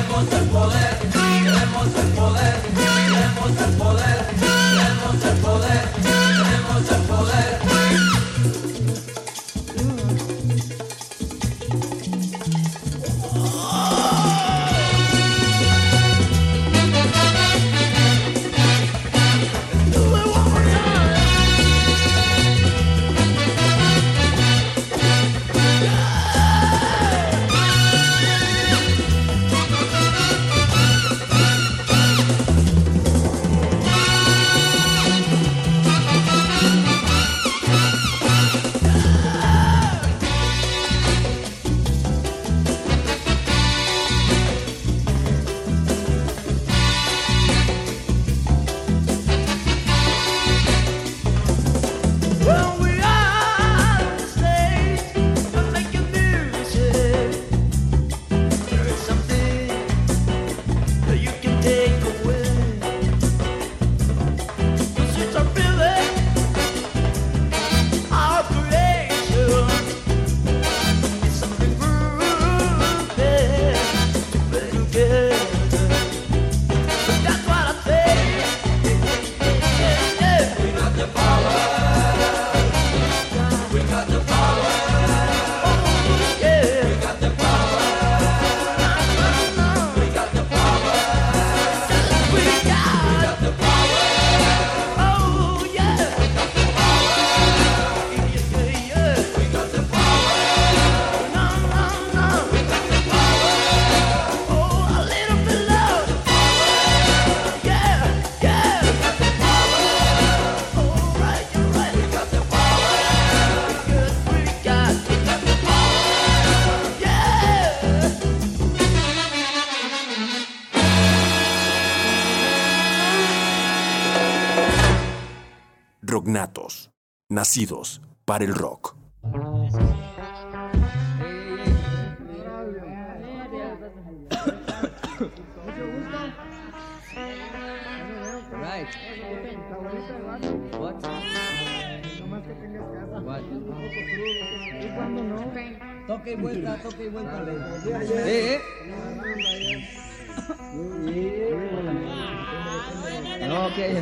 cosa nacidos para el rock. Toque y vuelta, toque y vuelta. ¿Eh? eh. No, que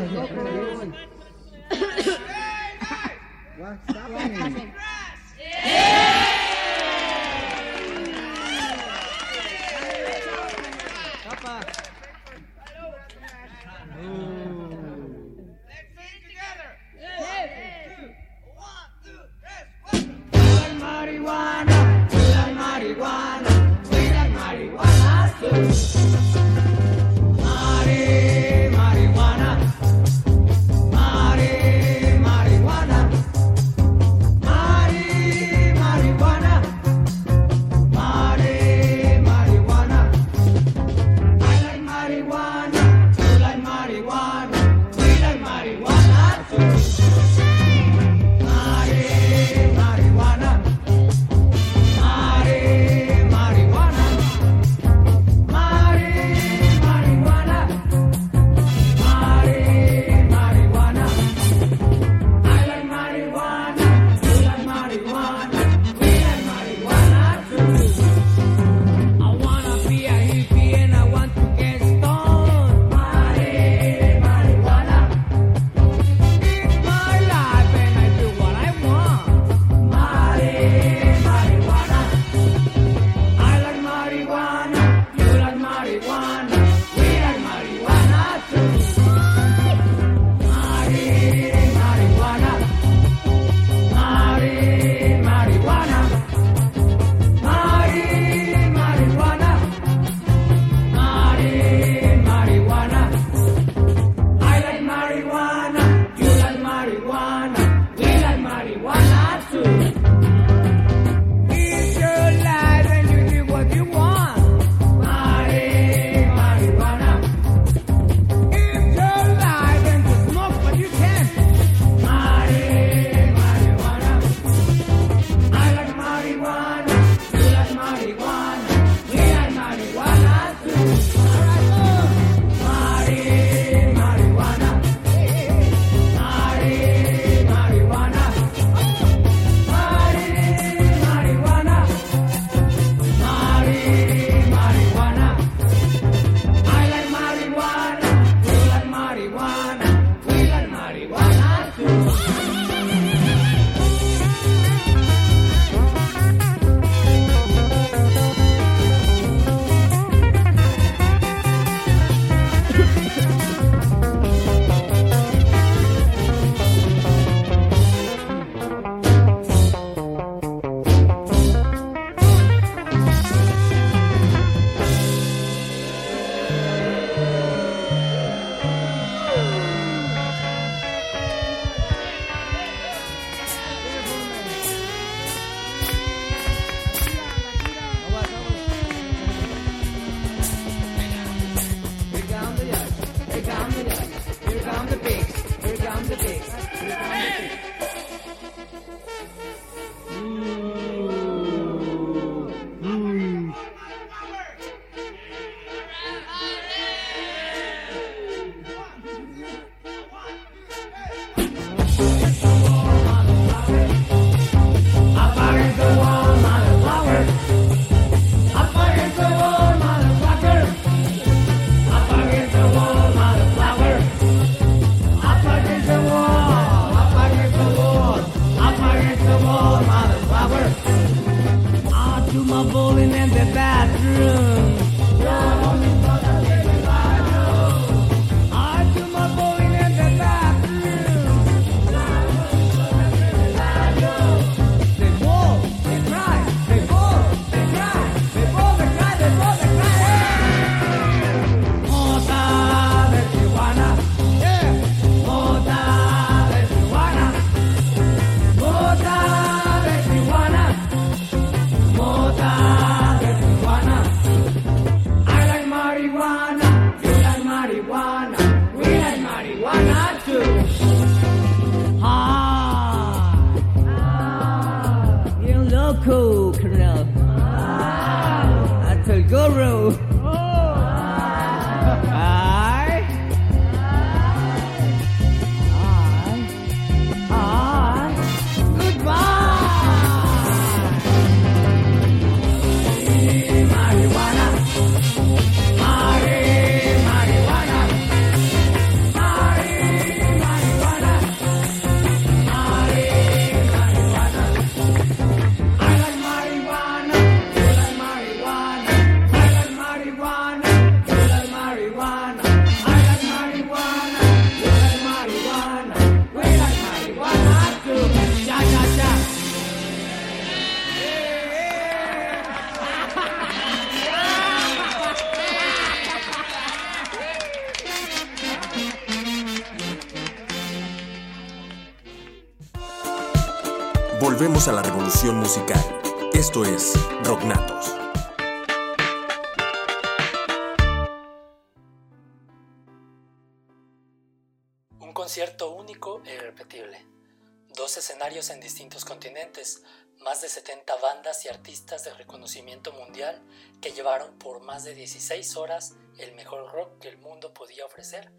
en distintos continentes, más de 70 bandas y artistas de reconocimiento mundial que llevaron por más de 16 horas el mejor rock que el mundo podía ofrecer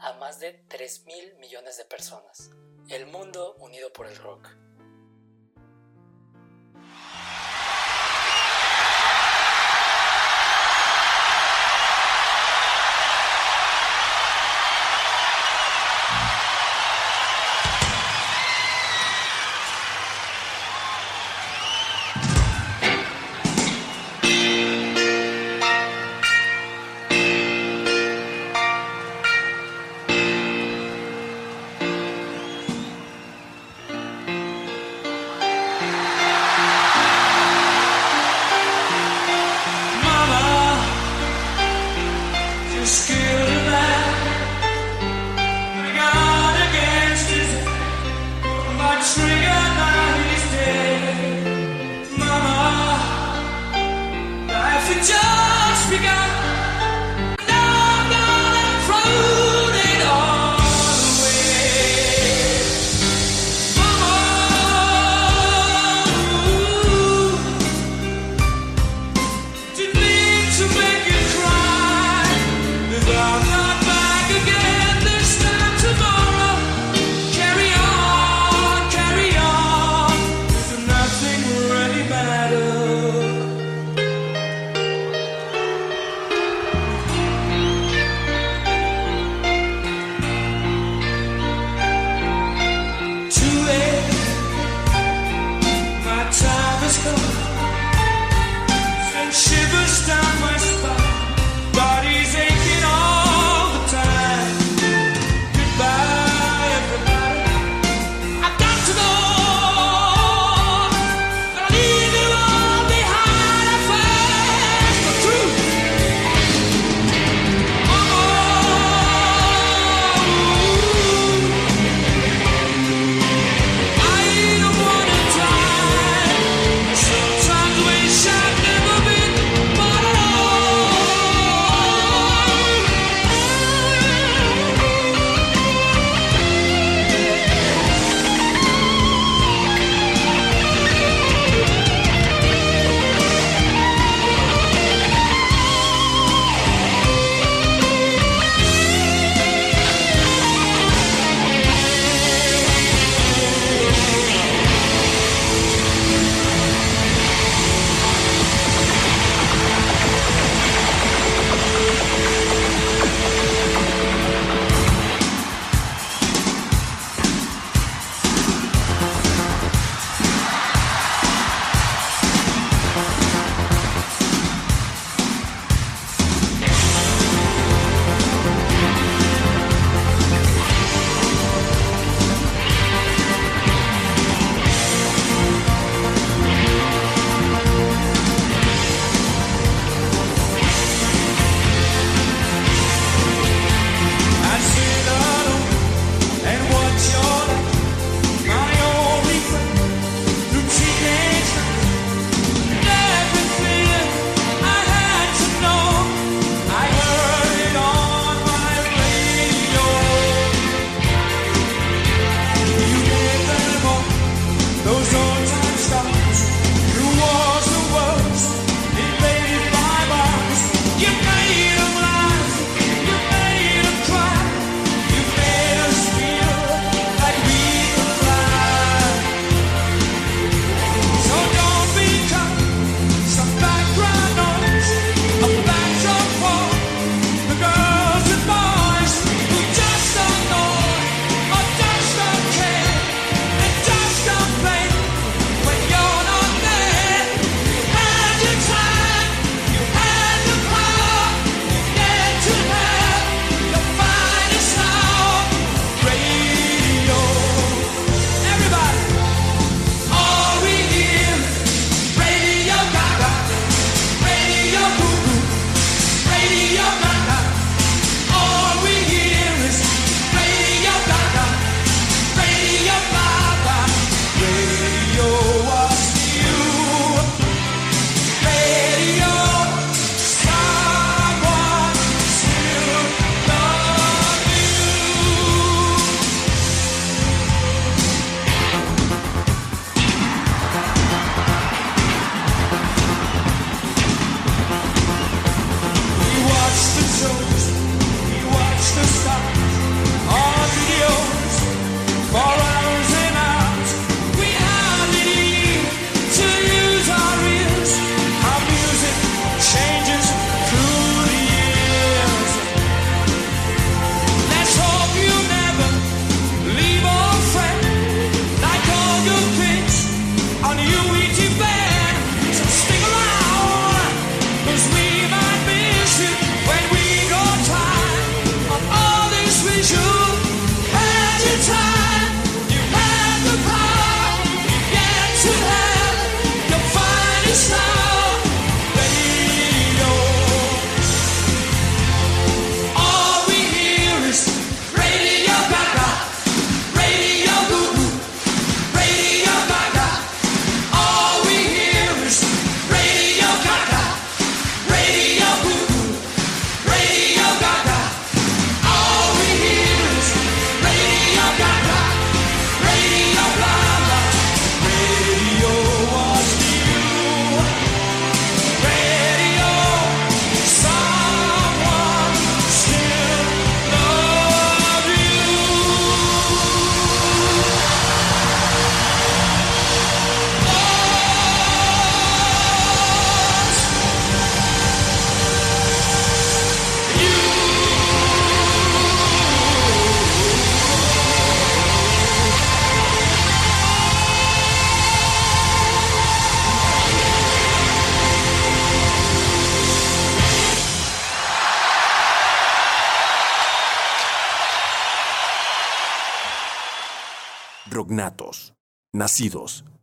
a más de 3 mil millones de personas. El mundo unido por el rock.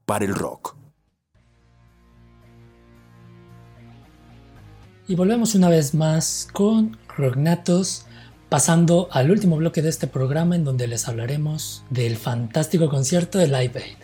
Para el rock. Y volvemos una vez más con Rognatos, pasando al último bloque de este programa en donde les hablaremos del fantástico concierto de Live Aid,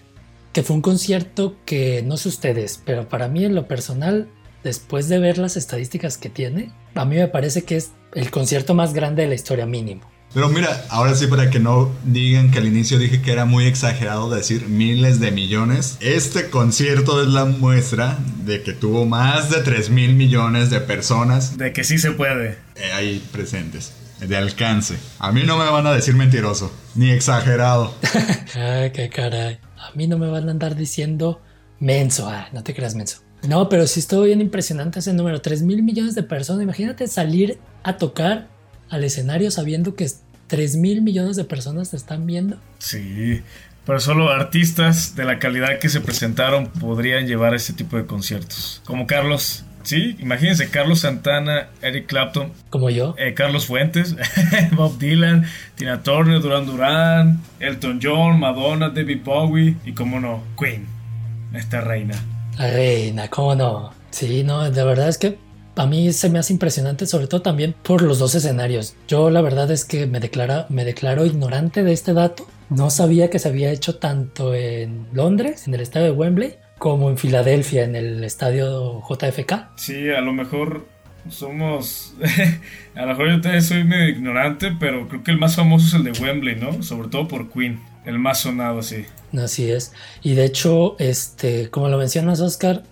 que fue un concierto que no sé ustedes, pero para mí en lo personal, después de ver las estadísticas que tiene, a mí me parece que es el concierto más grande de la historia mínimo. Pero mira, ahora sí para que no digan que al inicio dije que era muy exagerado decir miles de millones, este concierto es la muestra de que tuvo más de 3 mil millones de personas De que sí se puede. eh, ahí presentes, de alcance. A mí no me van a decir mentiroso, ni exagerado. Ay, qué caray. A mí no me van a andar diciendo menso. Ah, no te creas menso. No, pero sí estuvo bien impresionante ese número. 3 mil millones de personas. Imagínate salir a tocar al escenario sabiendo que 3 mil millones de personas te están viendo. Sí, pero solo artistas de la calidad que se presentaron podrían llevar este tipo de conciertos. Como Carlos, sí, imagínense Carlos Santana, Eric Clapton, Como yo. eh, Carlos Fuentes, Bob Dylan, Tina Turner, Duran Duran, Elton John, Madonna, David Bowie y como no, Queen, esta reina. La reina, ¿cómo no? Sí, no, de verdad es que a mí se me hace impresionante, sobre todo también por los dos escenarios. Yo la verdad es que me, declara, me declaro ignorante de este dato. No sabía que se había hecho tanto en Londres, en el estadio de Wembley, como en Filadelfia, en el estadio JFK. Sí, a lo mejor somos. a lo mejor yo también soy medio ignorante, pero creo que el más famoso es el de Wembley, ¿no? Sobre todo por Queen. El más sonado, sí. Así es. Y de hecho, este, como lo mencionas, Oscar,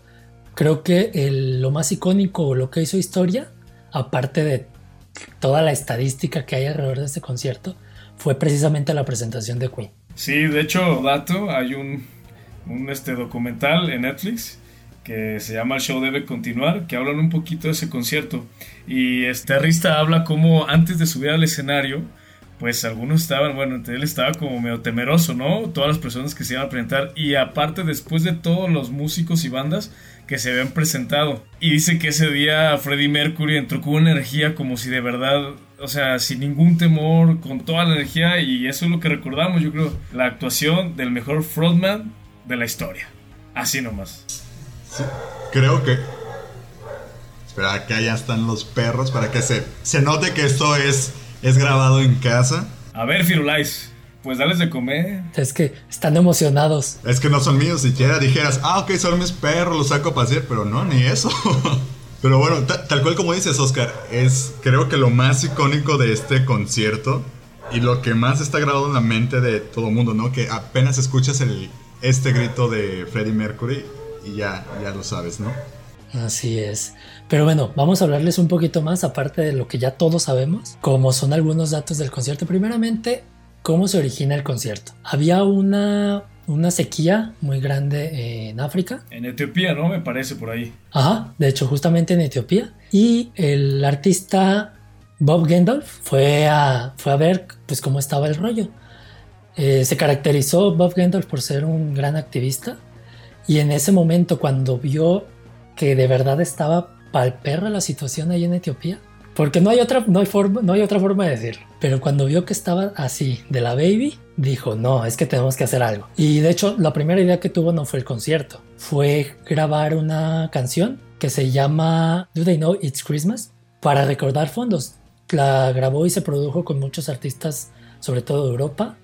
creo que el- lo más icónico o lo que hizo historia, aparte de toda la estadística que hay alrededor de este concierto, fue precisamente la presentación de Queen. Sí, de hecho, dato, hay un, un este, documental en Netflix que se llama El Show Debe Continuar, que hablan un poquito de ese concierto. Y este Rista habla como antes de subir al escenario, pues algunos estaban, bueno, él estaba como medio temeroso, ¿no? Todas las personas que se iban a presentar. Y aparte, después de todos los músicos y bandas que se habían presentado. Y dice que ese día Freddie Mercury entró con una energía como si de verdad, o sea, sin ningún temor, con toda la energía. Y eso es lo que recordamos, yo creo, la actuación del mejor frontman de la historia. Así nomás. Creo que... Espera, acá ya están los perros para que se, se note que esto es, es grabado en casa. A ver, Firulais, pues dales de comer. Es que están emocionados. Es que no son míos, siquiera dijeras, ah, ok, son mis perros, los saco a pasear, pero no, ni eso. pero bueno, ta- tal cual como dices, Oscar, es creo que lo más icónico de este concierto y lo que más está grabado en la mente de todo el mundo, ¿no? Que apenas escuchas el, este grito de Freddie Mercury y ya, ya lo sabes, ¿no? Así es. Pero bueno, vamos a hablarles un poquito más, aparte de lo que ya todos sabemos, como son algunos datos del concierto. Primeramente, cómo se origina el concierto. Había una, una sequía muy grande en África. En Etiopía, ¿no? Me parece por ahí. Ajá, de hecho, justamente en Etiopía. Y el artista Bob Geldof fue a, fue a ver pues, cómo estaba el rollo. Eh, se caracterizó Bob Geldof por ser un gran activista. Y en ese momento, cuando vio que de verdad estaba pal perra la situación ahí en Etiopía, porque no hay otra, no hay forma, no hay otra forma de decirlo. Pero cuando vio que estaba así de la baby, dijo, no, es que tenemos que hacer algo. Y de hecho, la primera idea que tuvo no fue el concierto, fue grabar una canción que se llama Do They Know It's Christmas para recordar fondos. La grabó y se produjo con muchos artistas, sobre todo de Europa.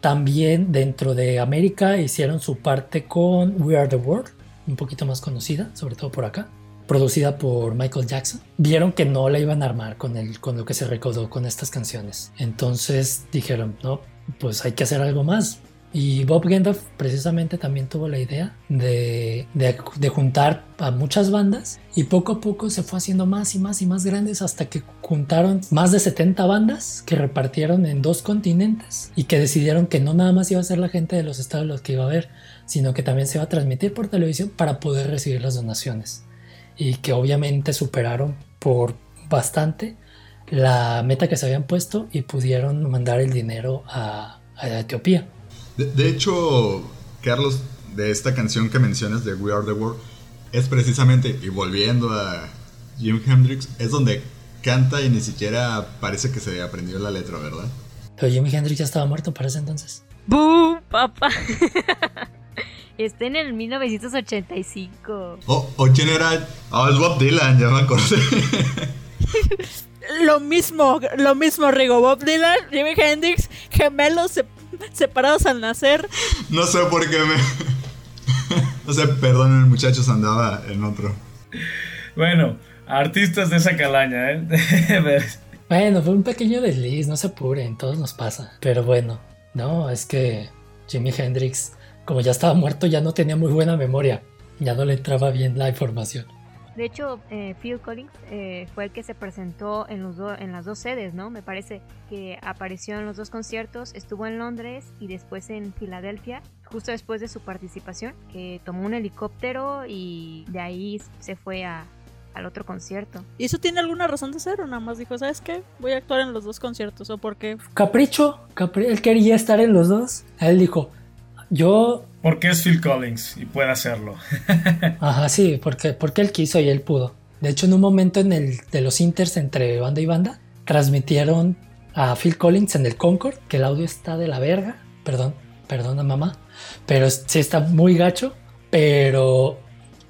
También dentro de América hicieron su parte con We Are the World, un poquito más conocida, sobre todo por acá producida por Michael Jackson, vieron que no la iban a armar con, lo que se recaudó con estas canciones. Entonces dijeron, no, pues hay que hacer algo más. Y Bob Geldof precisamente también tuvo la idea de, de, de, juntar a muchas bandas y poco a poco se fue haciendo más y más y más grandes hasta que juntaron más de 70 bandas que repartieron en dos continentes y que decidieron que no nada más iba a ser la gente de los estados los que iba a ver, sino que también se iba a transmitir por televisión para poder recibir las donaciones y que obviamente superaron por bastante la meta que se habían puesto y pudieron mandar el dinero a, a Etiopía. De, de, hecho, Carlos, de esta canción que mencionas de We Are the World, es precisamente, y volviendo a Jim Hendrix, es donde canta y ni siquiera parece que se aprendió la letra, ¿verdad? Pero Jimi Hendrix ya estaba muerto para ese entonces. ¡Bú, papá! Está en el 1985. ¿O, o quién era? Ah, es Bob Dylan, ya me acordé. Lo mismo, lo mismo, Rigo. Bob Dylan, Jimi Hendrix, gemelos se- separados al nacer. No sé por qué me. No sé, perdonen, muchachos, andaba en otro. Bueno, artistas de esa calaña, ¿eh? Bueno, fue un pequeño desliz, no se apuren, todos nos pasa. Pero bueno, no, es que Jimi Hendrix, como ya estaba muerto, ya no tenía muy buena memoria. Ya no le entraba bien la información. De hecho, eh, Phil Collins eh, fue el que se presentó en, los do- en las dos sedes, ¿no? Me parece que apareció en los dos conciertos, estuvo en Londres y después en Filadelfia, justo después de su participación, que tomó un helicóptero y de ahí se fue a- al otro concierto. ¿Y eso tiene alguna razón de ser o nada más dijo, ¿sabes qué? Voy a actuar en los dos conciertos o por qué? Capricho, capri- él quería estar en los dos. Él dijo, yo Porque es Phil Collins y puede hacerlo. Ajá, sí, porque, porque él quiso y él pudo. De hecho, en un momento en el de los inters entre banda y banda, transmitieron a Phil Collins en el Concord, que el audio está de la verga. Perdón, perdona mamá. Pero sí está muy gacho. Pero,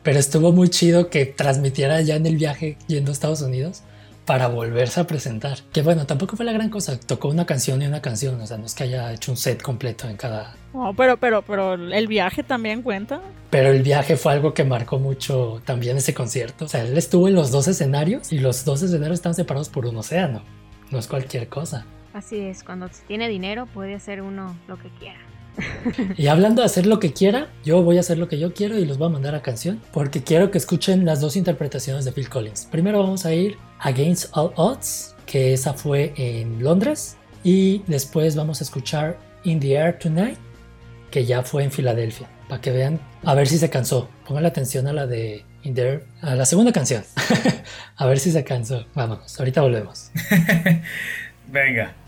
pero estuvo muy chido que transmitiera ya en el viaje yendo a Estados Unidos para volverse a presentar. Que bueno, tampoco fue la gran cosa. Tocó una canción y una canción. O sea, no es que haya hecho un set completo en cada, No, pero, pero, pero el viaje también cuenta. pero el viaje fue algo que marcó mucho también ese concierto. O sea, él estuvo en los dos escenarios y los dos escenarios están separados por un océano. No es cualquier cosa. Así es, cuando se tiene dinero puede hacer uno lo que quiera. Y hablando de hacer lo que quiera, yo voy a hacer lo que yo quiero y los voy a mandar a canción porque quiero que escuchen las dos interpretaciones de Phil Collins. Primero vamos a ir Against All Odds, que esa fue en Londres, y después vamos a escuchar In the Air Tonight, que ya fue en Filadelfia, para que vean, a ver si se cansó. Pongan atención a la de In the Air, a la segunda canción, a ver si se cansó. Vámonos, ahorita volvemos. Venga.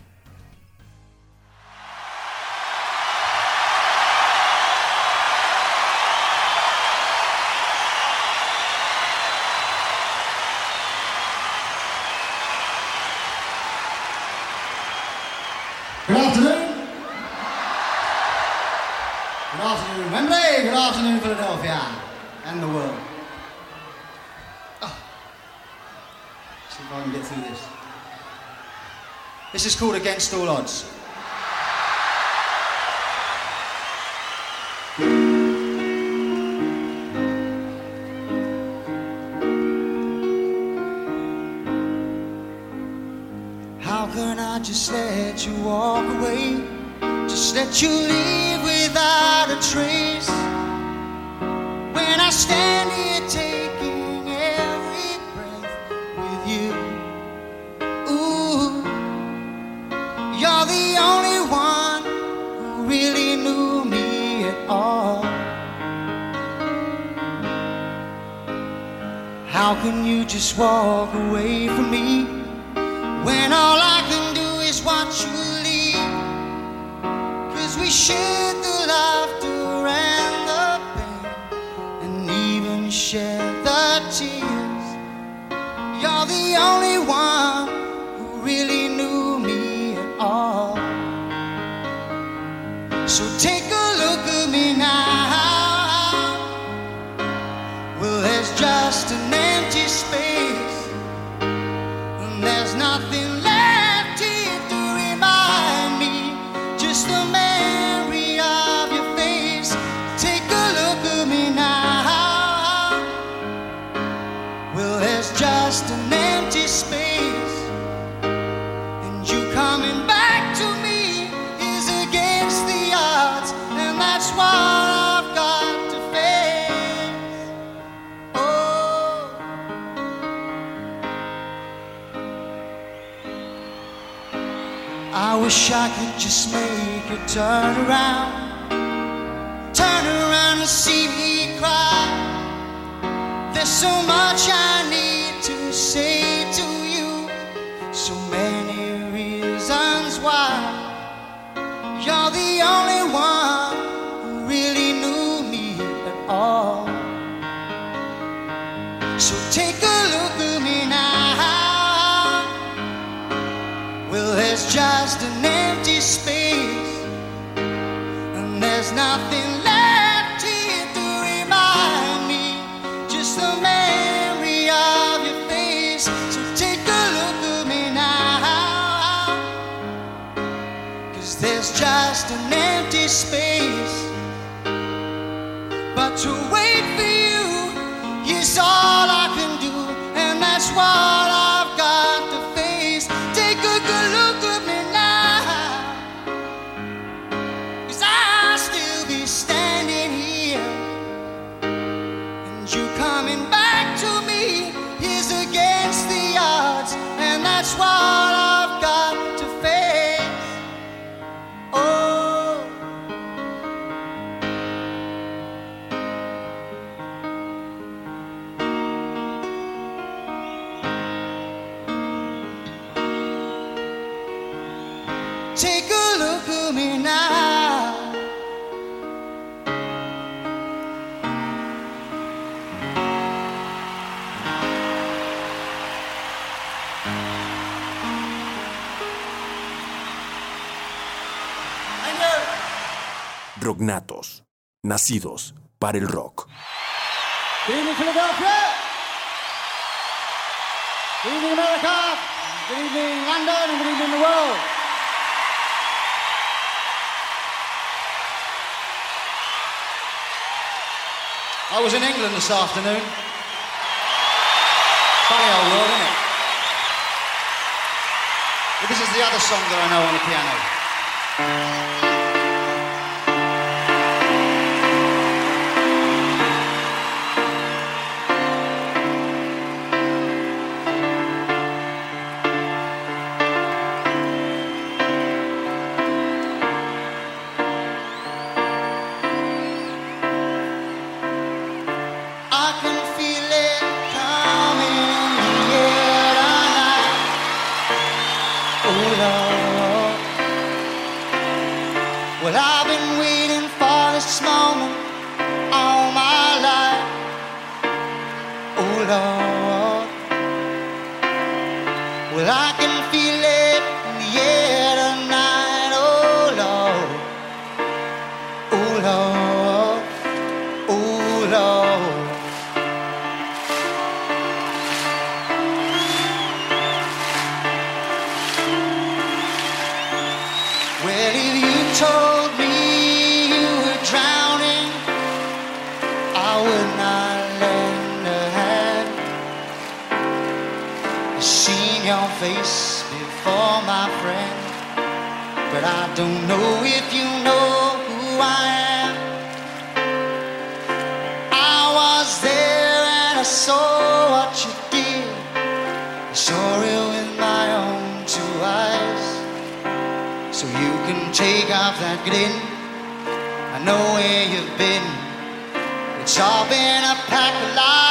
And the world. Ah. See if I can get through this. This is called Against All Odds. How can I just let you walk away? Just let you leave without a trace. Stand here taking every breath with you. Ooh, you're the only one who really knew me at all. How can you just walk away from me? When all I can do is watch you leave Cause we shared the laughter tears. You're the only one who really knew me at all. So take a look turn around, nacidos para el rock. Philadelphia! ¿eh? I was in England this afternoon. Funny old world, isn't it? But this is the other song that I know on the piano. I can don't know if you know who I am. I was there and I saw what you did. I saw it with my own two eyes. So you can take off that grin. I know where you've been. It's all been a pack of lies.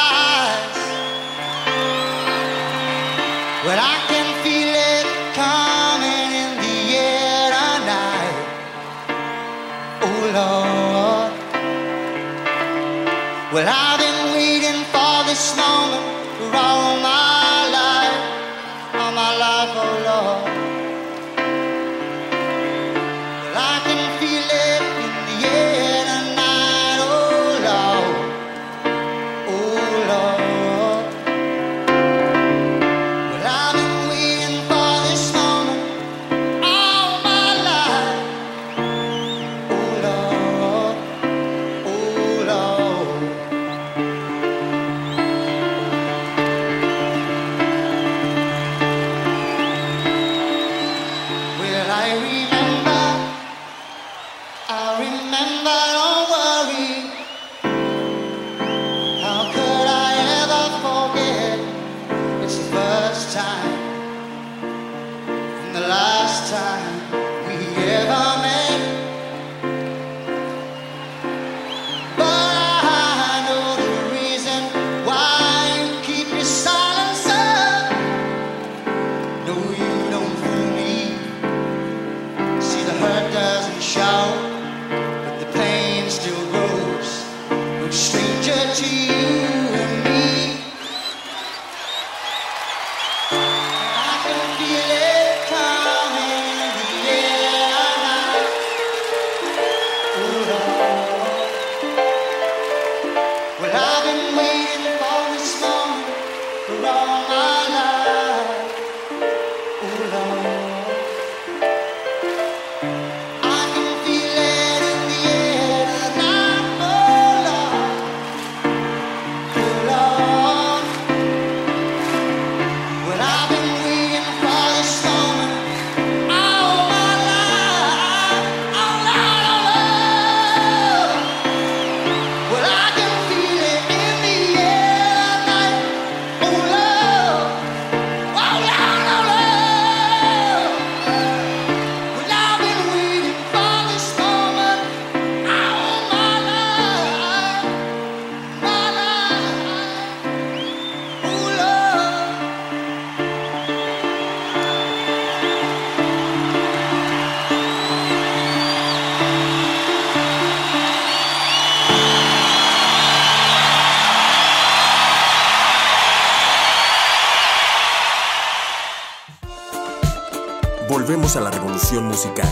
Musical.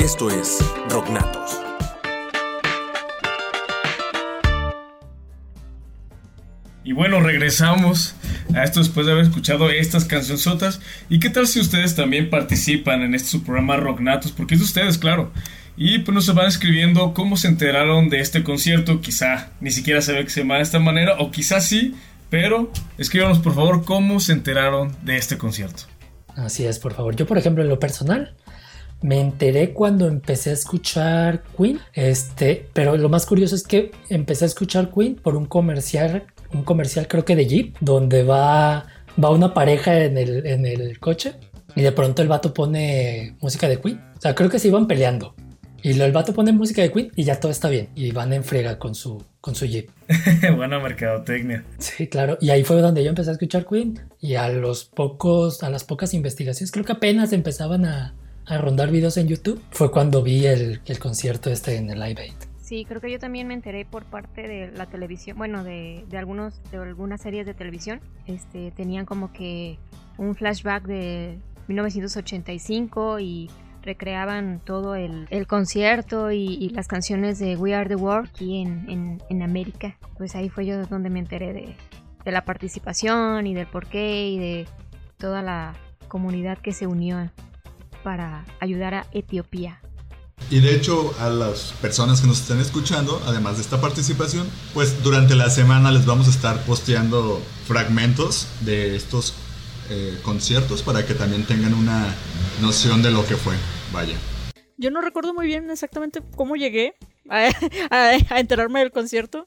Esto es Rocknatos. Y bueno, regresamos a esto después de haber escuchado estas cancionzotas. ¿Y qué tal si ustedes también participan en este su programa Rocknatos? Porque es de ustedes, claro. Y pues nos van escribiendo cómo se enteraron de este concierto. Quizá ni siquiera sabe que se llama de esta manera, o quizá sí, pero escríbanos por favor cómo se enteraron de este concierto. Así es, por favor. Yo, por ejemplo, en lo personal, me enteré cuando empecé a escuchar Queen. Este, pero lo más curioso es que empecé a escuchar Queen por un comercial, un comercial creo que de Jeep, donde va, va una pareja en el, en el coche y de pronto el vato pone música de Queen. O sea, creo que se iban peleando. Y el vato pone música de Queen y ya todo está bien. Y van en frega con su, con su Jeep. Buena mercadotecnia. Sí, claro. Y ahí fue donde yo empecé a escuchar Queen. Y a los pocos, a las pocas investigaciones, creo que apenas empezaban a, a rondar videos en YouTube. Fue cuando vi el, el concierto este en el Live Aid. Sí, creo que yo también me enteré por parte de la televisión, bueno, de, de algunos, de algunas series de televisión. Este, tenían como que un flashback de 1985 y recreaban todo el, el concierto y, las canciones de We Are the World aquí en, en, en América. Pues ahí fue yo donde me enteré de, de la participación y del porqué y de toda la comunidad que se unió para ayudar a Etiopía. Y de hecho, a las personas que nos están escuchando, además de esta participación, pues durante la semana les vamos a estar posteando fragmentos de estos eh, conciertos para que también tengan una noción de lo que fue. Vaya. Yo no recuerdo muy bien exactamente cómo llegué a, a- a enterarme del concierto.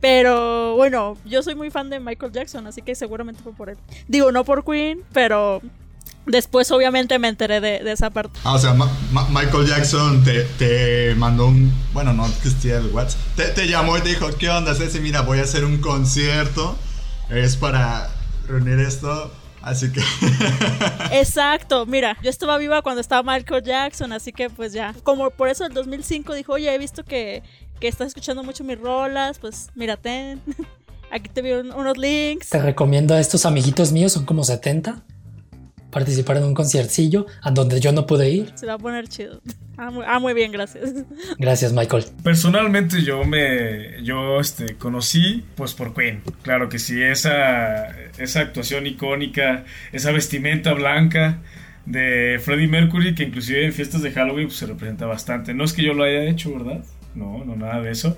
Pero bueno, yo soy muy fan de Michael Jackson, así que seguramente fue por él. Digo, no por Queen, pero después obviamente me enteré de, de esa parte. Ah, o sea, Ma- Ma- Michael Jackson te, te mandó un. Bueno, no existía el WhatsApp. Te, te llamó y te dijo: ¿Qué onda, Ceci? Mira, voy a hacer un concierto. Es para reunir esto. Así que. Exacto, mira, yo estaba viva cuando estaba Michael Jackson, así que pues ya. Como por eso el 2005 dijo, oye, he visto que, que estás escuchando mucho mis rolas, pues mírate. Aquí te vi un- unos links. Te recomiendo a estos amiguitos míos, son como 70. Participar en un conciertillo a donde yo no pude ir. Se va a poner chido. Ah, muy, ah, muy bien, gracias. Gracias, Michael. Personalmente yo me yo este conocí pues por Queen. Claro que sí, esa esa actuación icónica, esa vestimenta blanca de Freddie Mercury que inclusive en fiestas de Halloween pues, se representa bastante. No es que yo lo haya hecho, ¿verdad? No, no nada de eso.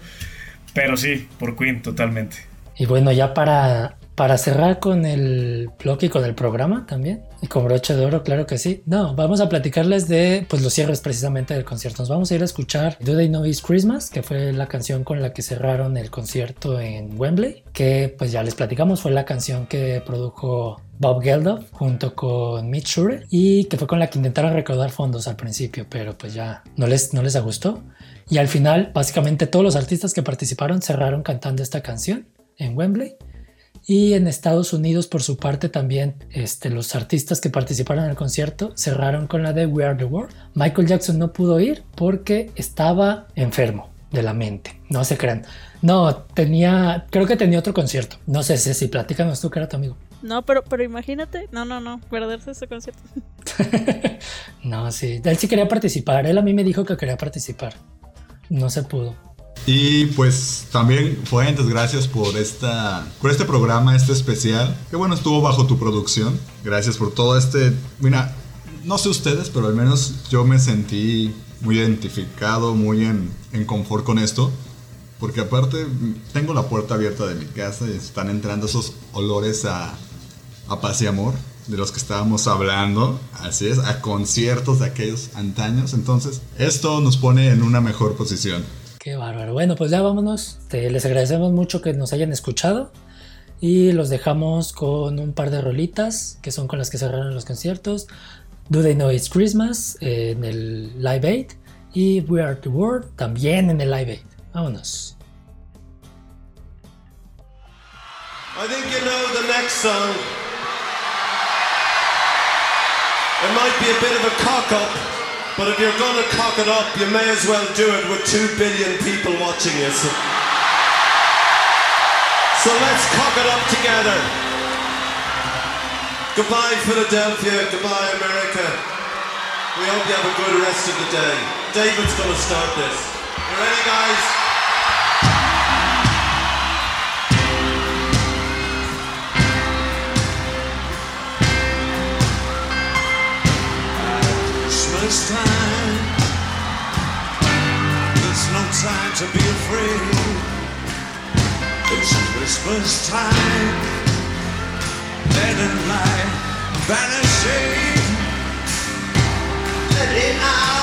Pero sí, por Queen totalmente. Y bueno, ya para, para cerrar con el blog y con el programa también, y con broche de oro, claro que sí. No, vamos a platicarles de pues los cierres precisamente del concierto. Nos vamos a ir a escuchar Do They Know It's Christmas, que fue la canción con la que cerraron el concierto en Wembley, que pues ya les platicamos, fue la canción que produjo Bob Geldof junto con Mitch Shure y que fue con la que intentaron recaudar fondos al principio, pero pues ya no les, no les gustó. Y al final, básicamente todos los artistas que participaron cerraron cantando esta canción en Wembley. Y en Estados Unidos, por su parte, también este, los artistas que participaron en el concierto cerraron con la de We Are the World. Michael Jackson no pudo ir porque estaba enfermo de la mente. No se crean. No, tenía, creo que tenía otro concierto. No sé si platícanos tú que era tu amigo. No, pero, pero imagínate, no, no, no, perderse ese concierto. No, sí, él sí quería participar. Él a mí me dijo que quería participar. No se pudo. Y pues también, Fuentes, gracias por esta por este programa, este especial. Que bueno, estuvo bajo tu producción. Gracias por todo este. Mira, no sé ustedes, pero al menos yo me sentí muy identificado, muy en, en confort con esto. Porque aparte tengo la puerta abierta de mi casa y están entrando esos olores a, a paz y amor de los que estábamos hablando. Así es, a conciertos de aquellos antaños. Entonces, esto nos pone en una mejor posición. Qué bárbaro. Bueno, pues ya vámonos. Les agradecemos mucho que nos hayan escuchado. Y los dejamos con un par de rolitas que son con las que cerraron los conciertos. Do They Know It's Christmas en el Live Aid. Y We Are the World también en el Live Aid. Vámonos. I think you know the next song. It might be a bit of a cock up, but if you're gonna cock it up, you may as well do it with two billion people watching you. So, so let's cock it up together. Goodbye, Philadelphia. Goodbye, America. We hope you have a good rest of the day. David's gonna start this. You ready, guys? Christmas time. There's no time to be afraid. It's Christmas time. Dead and light vanishing. And in our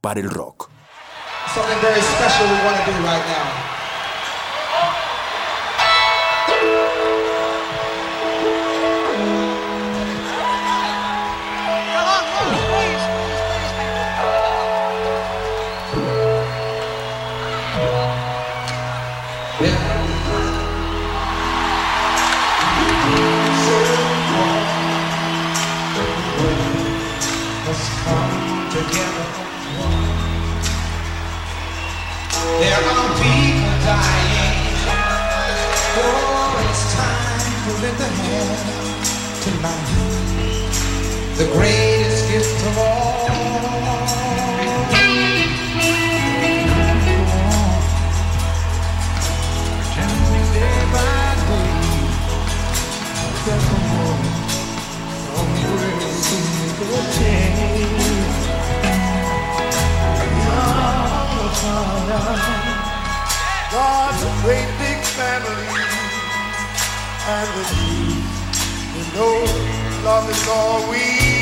para el rock. God's a great big family, and the truth you know, love is all we.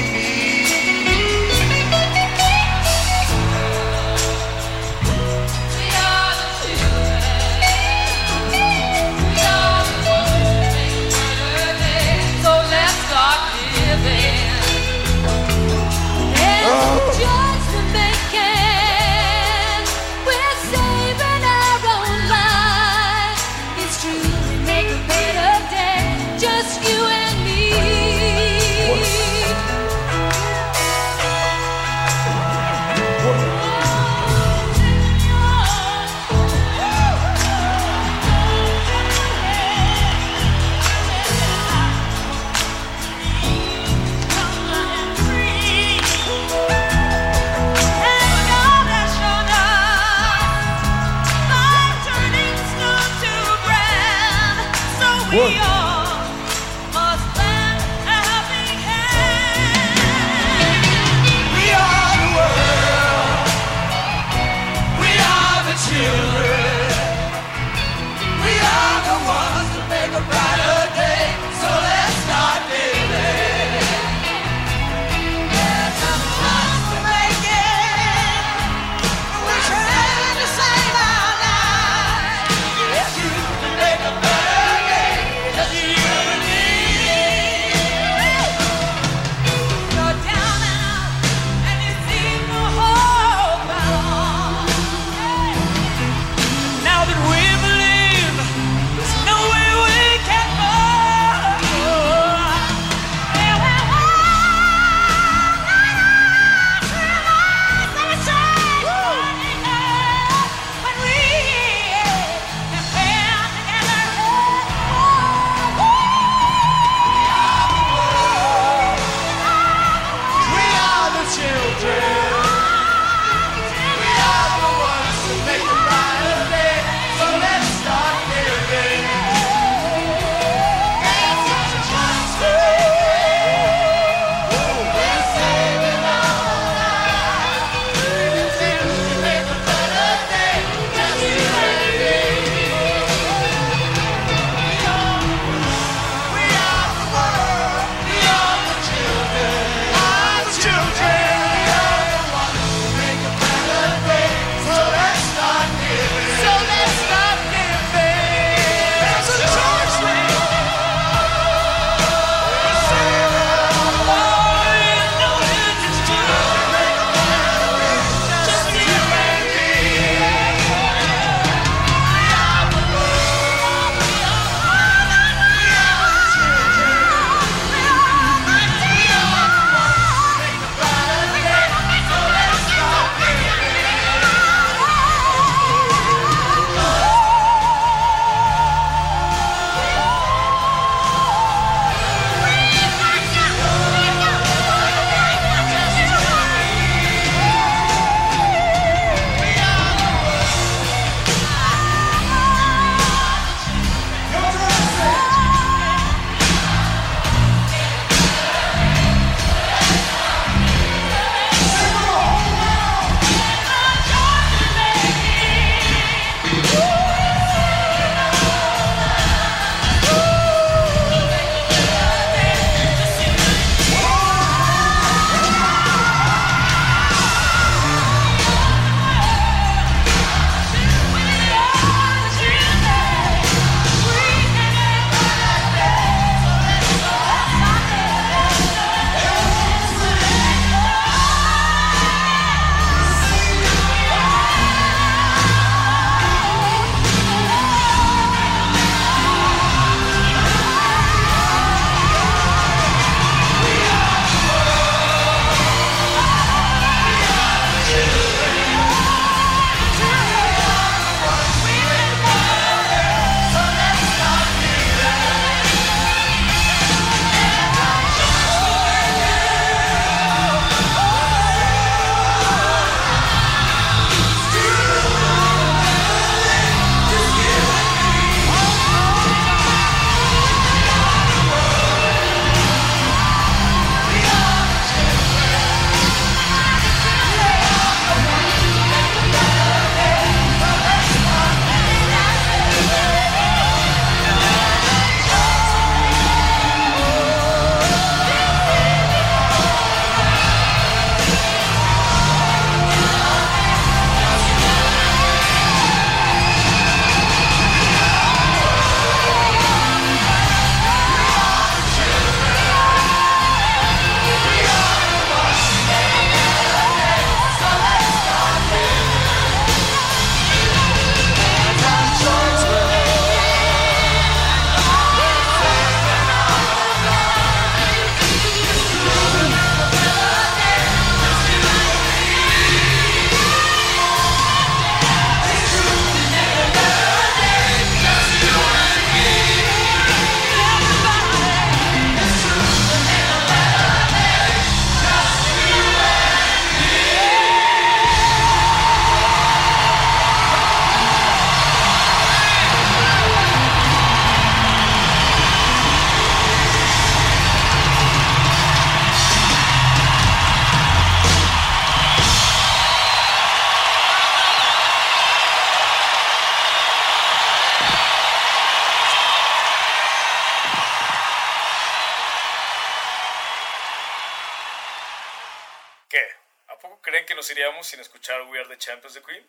de Champions de Queen?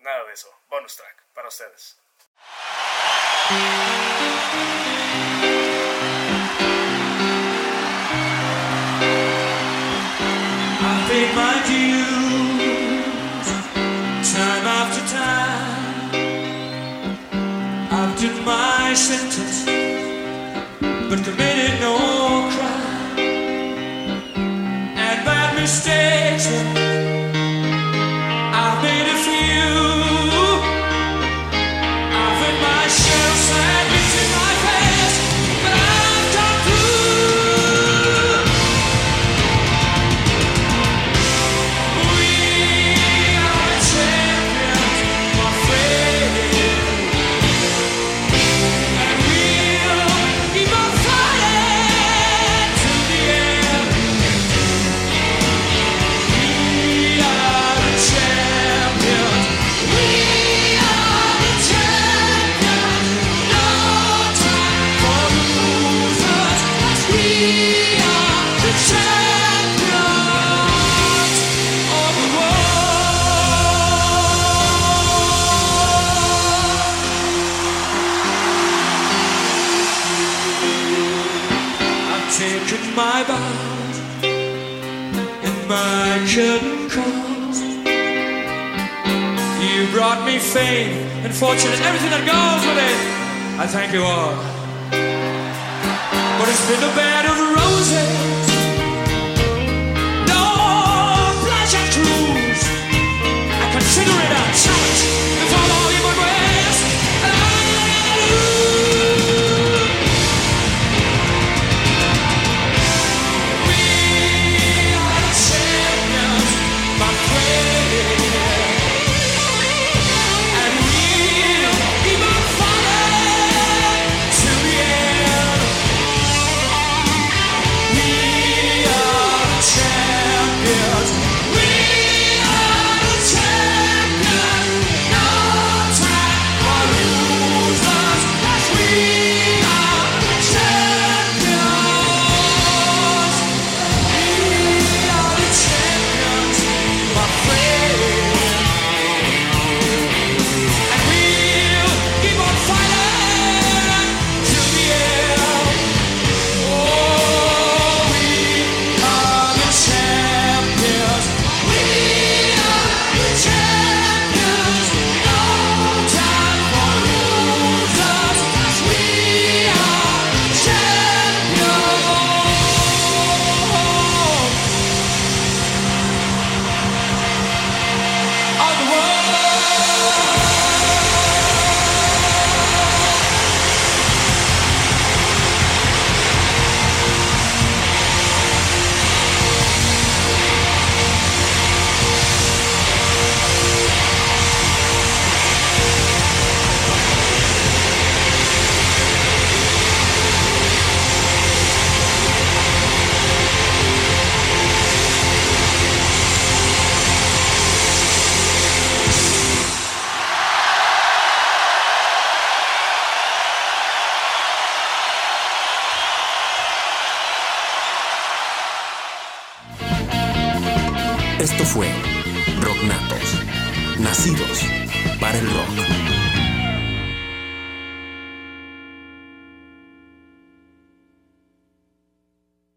Nada de eso. Bonus track para ustedes. my sentence, but committed no crime. And bad mistakes. fame and fortune and everything that goes with it. I thank you all.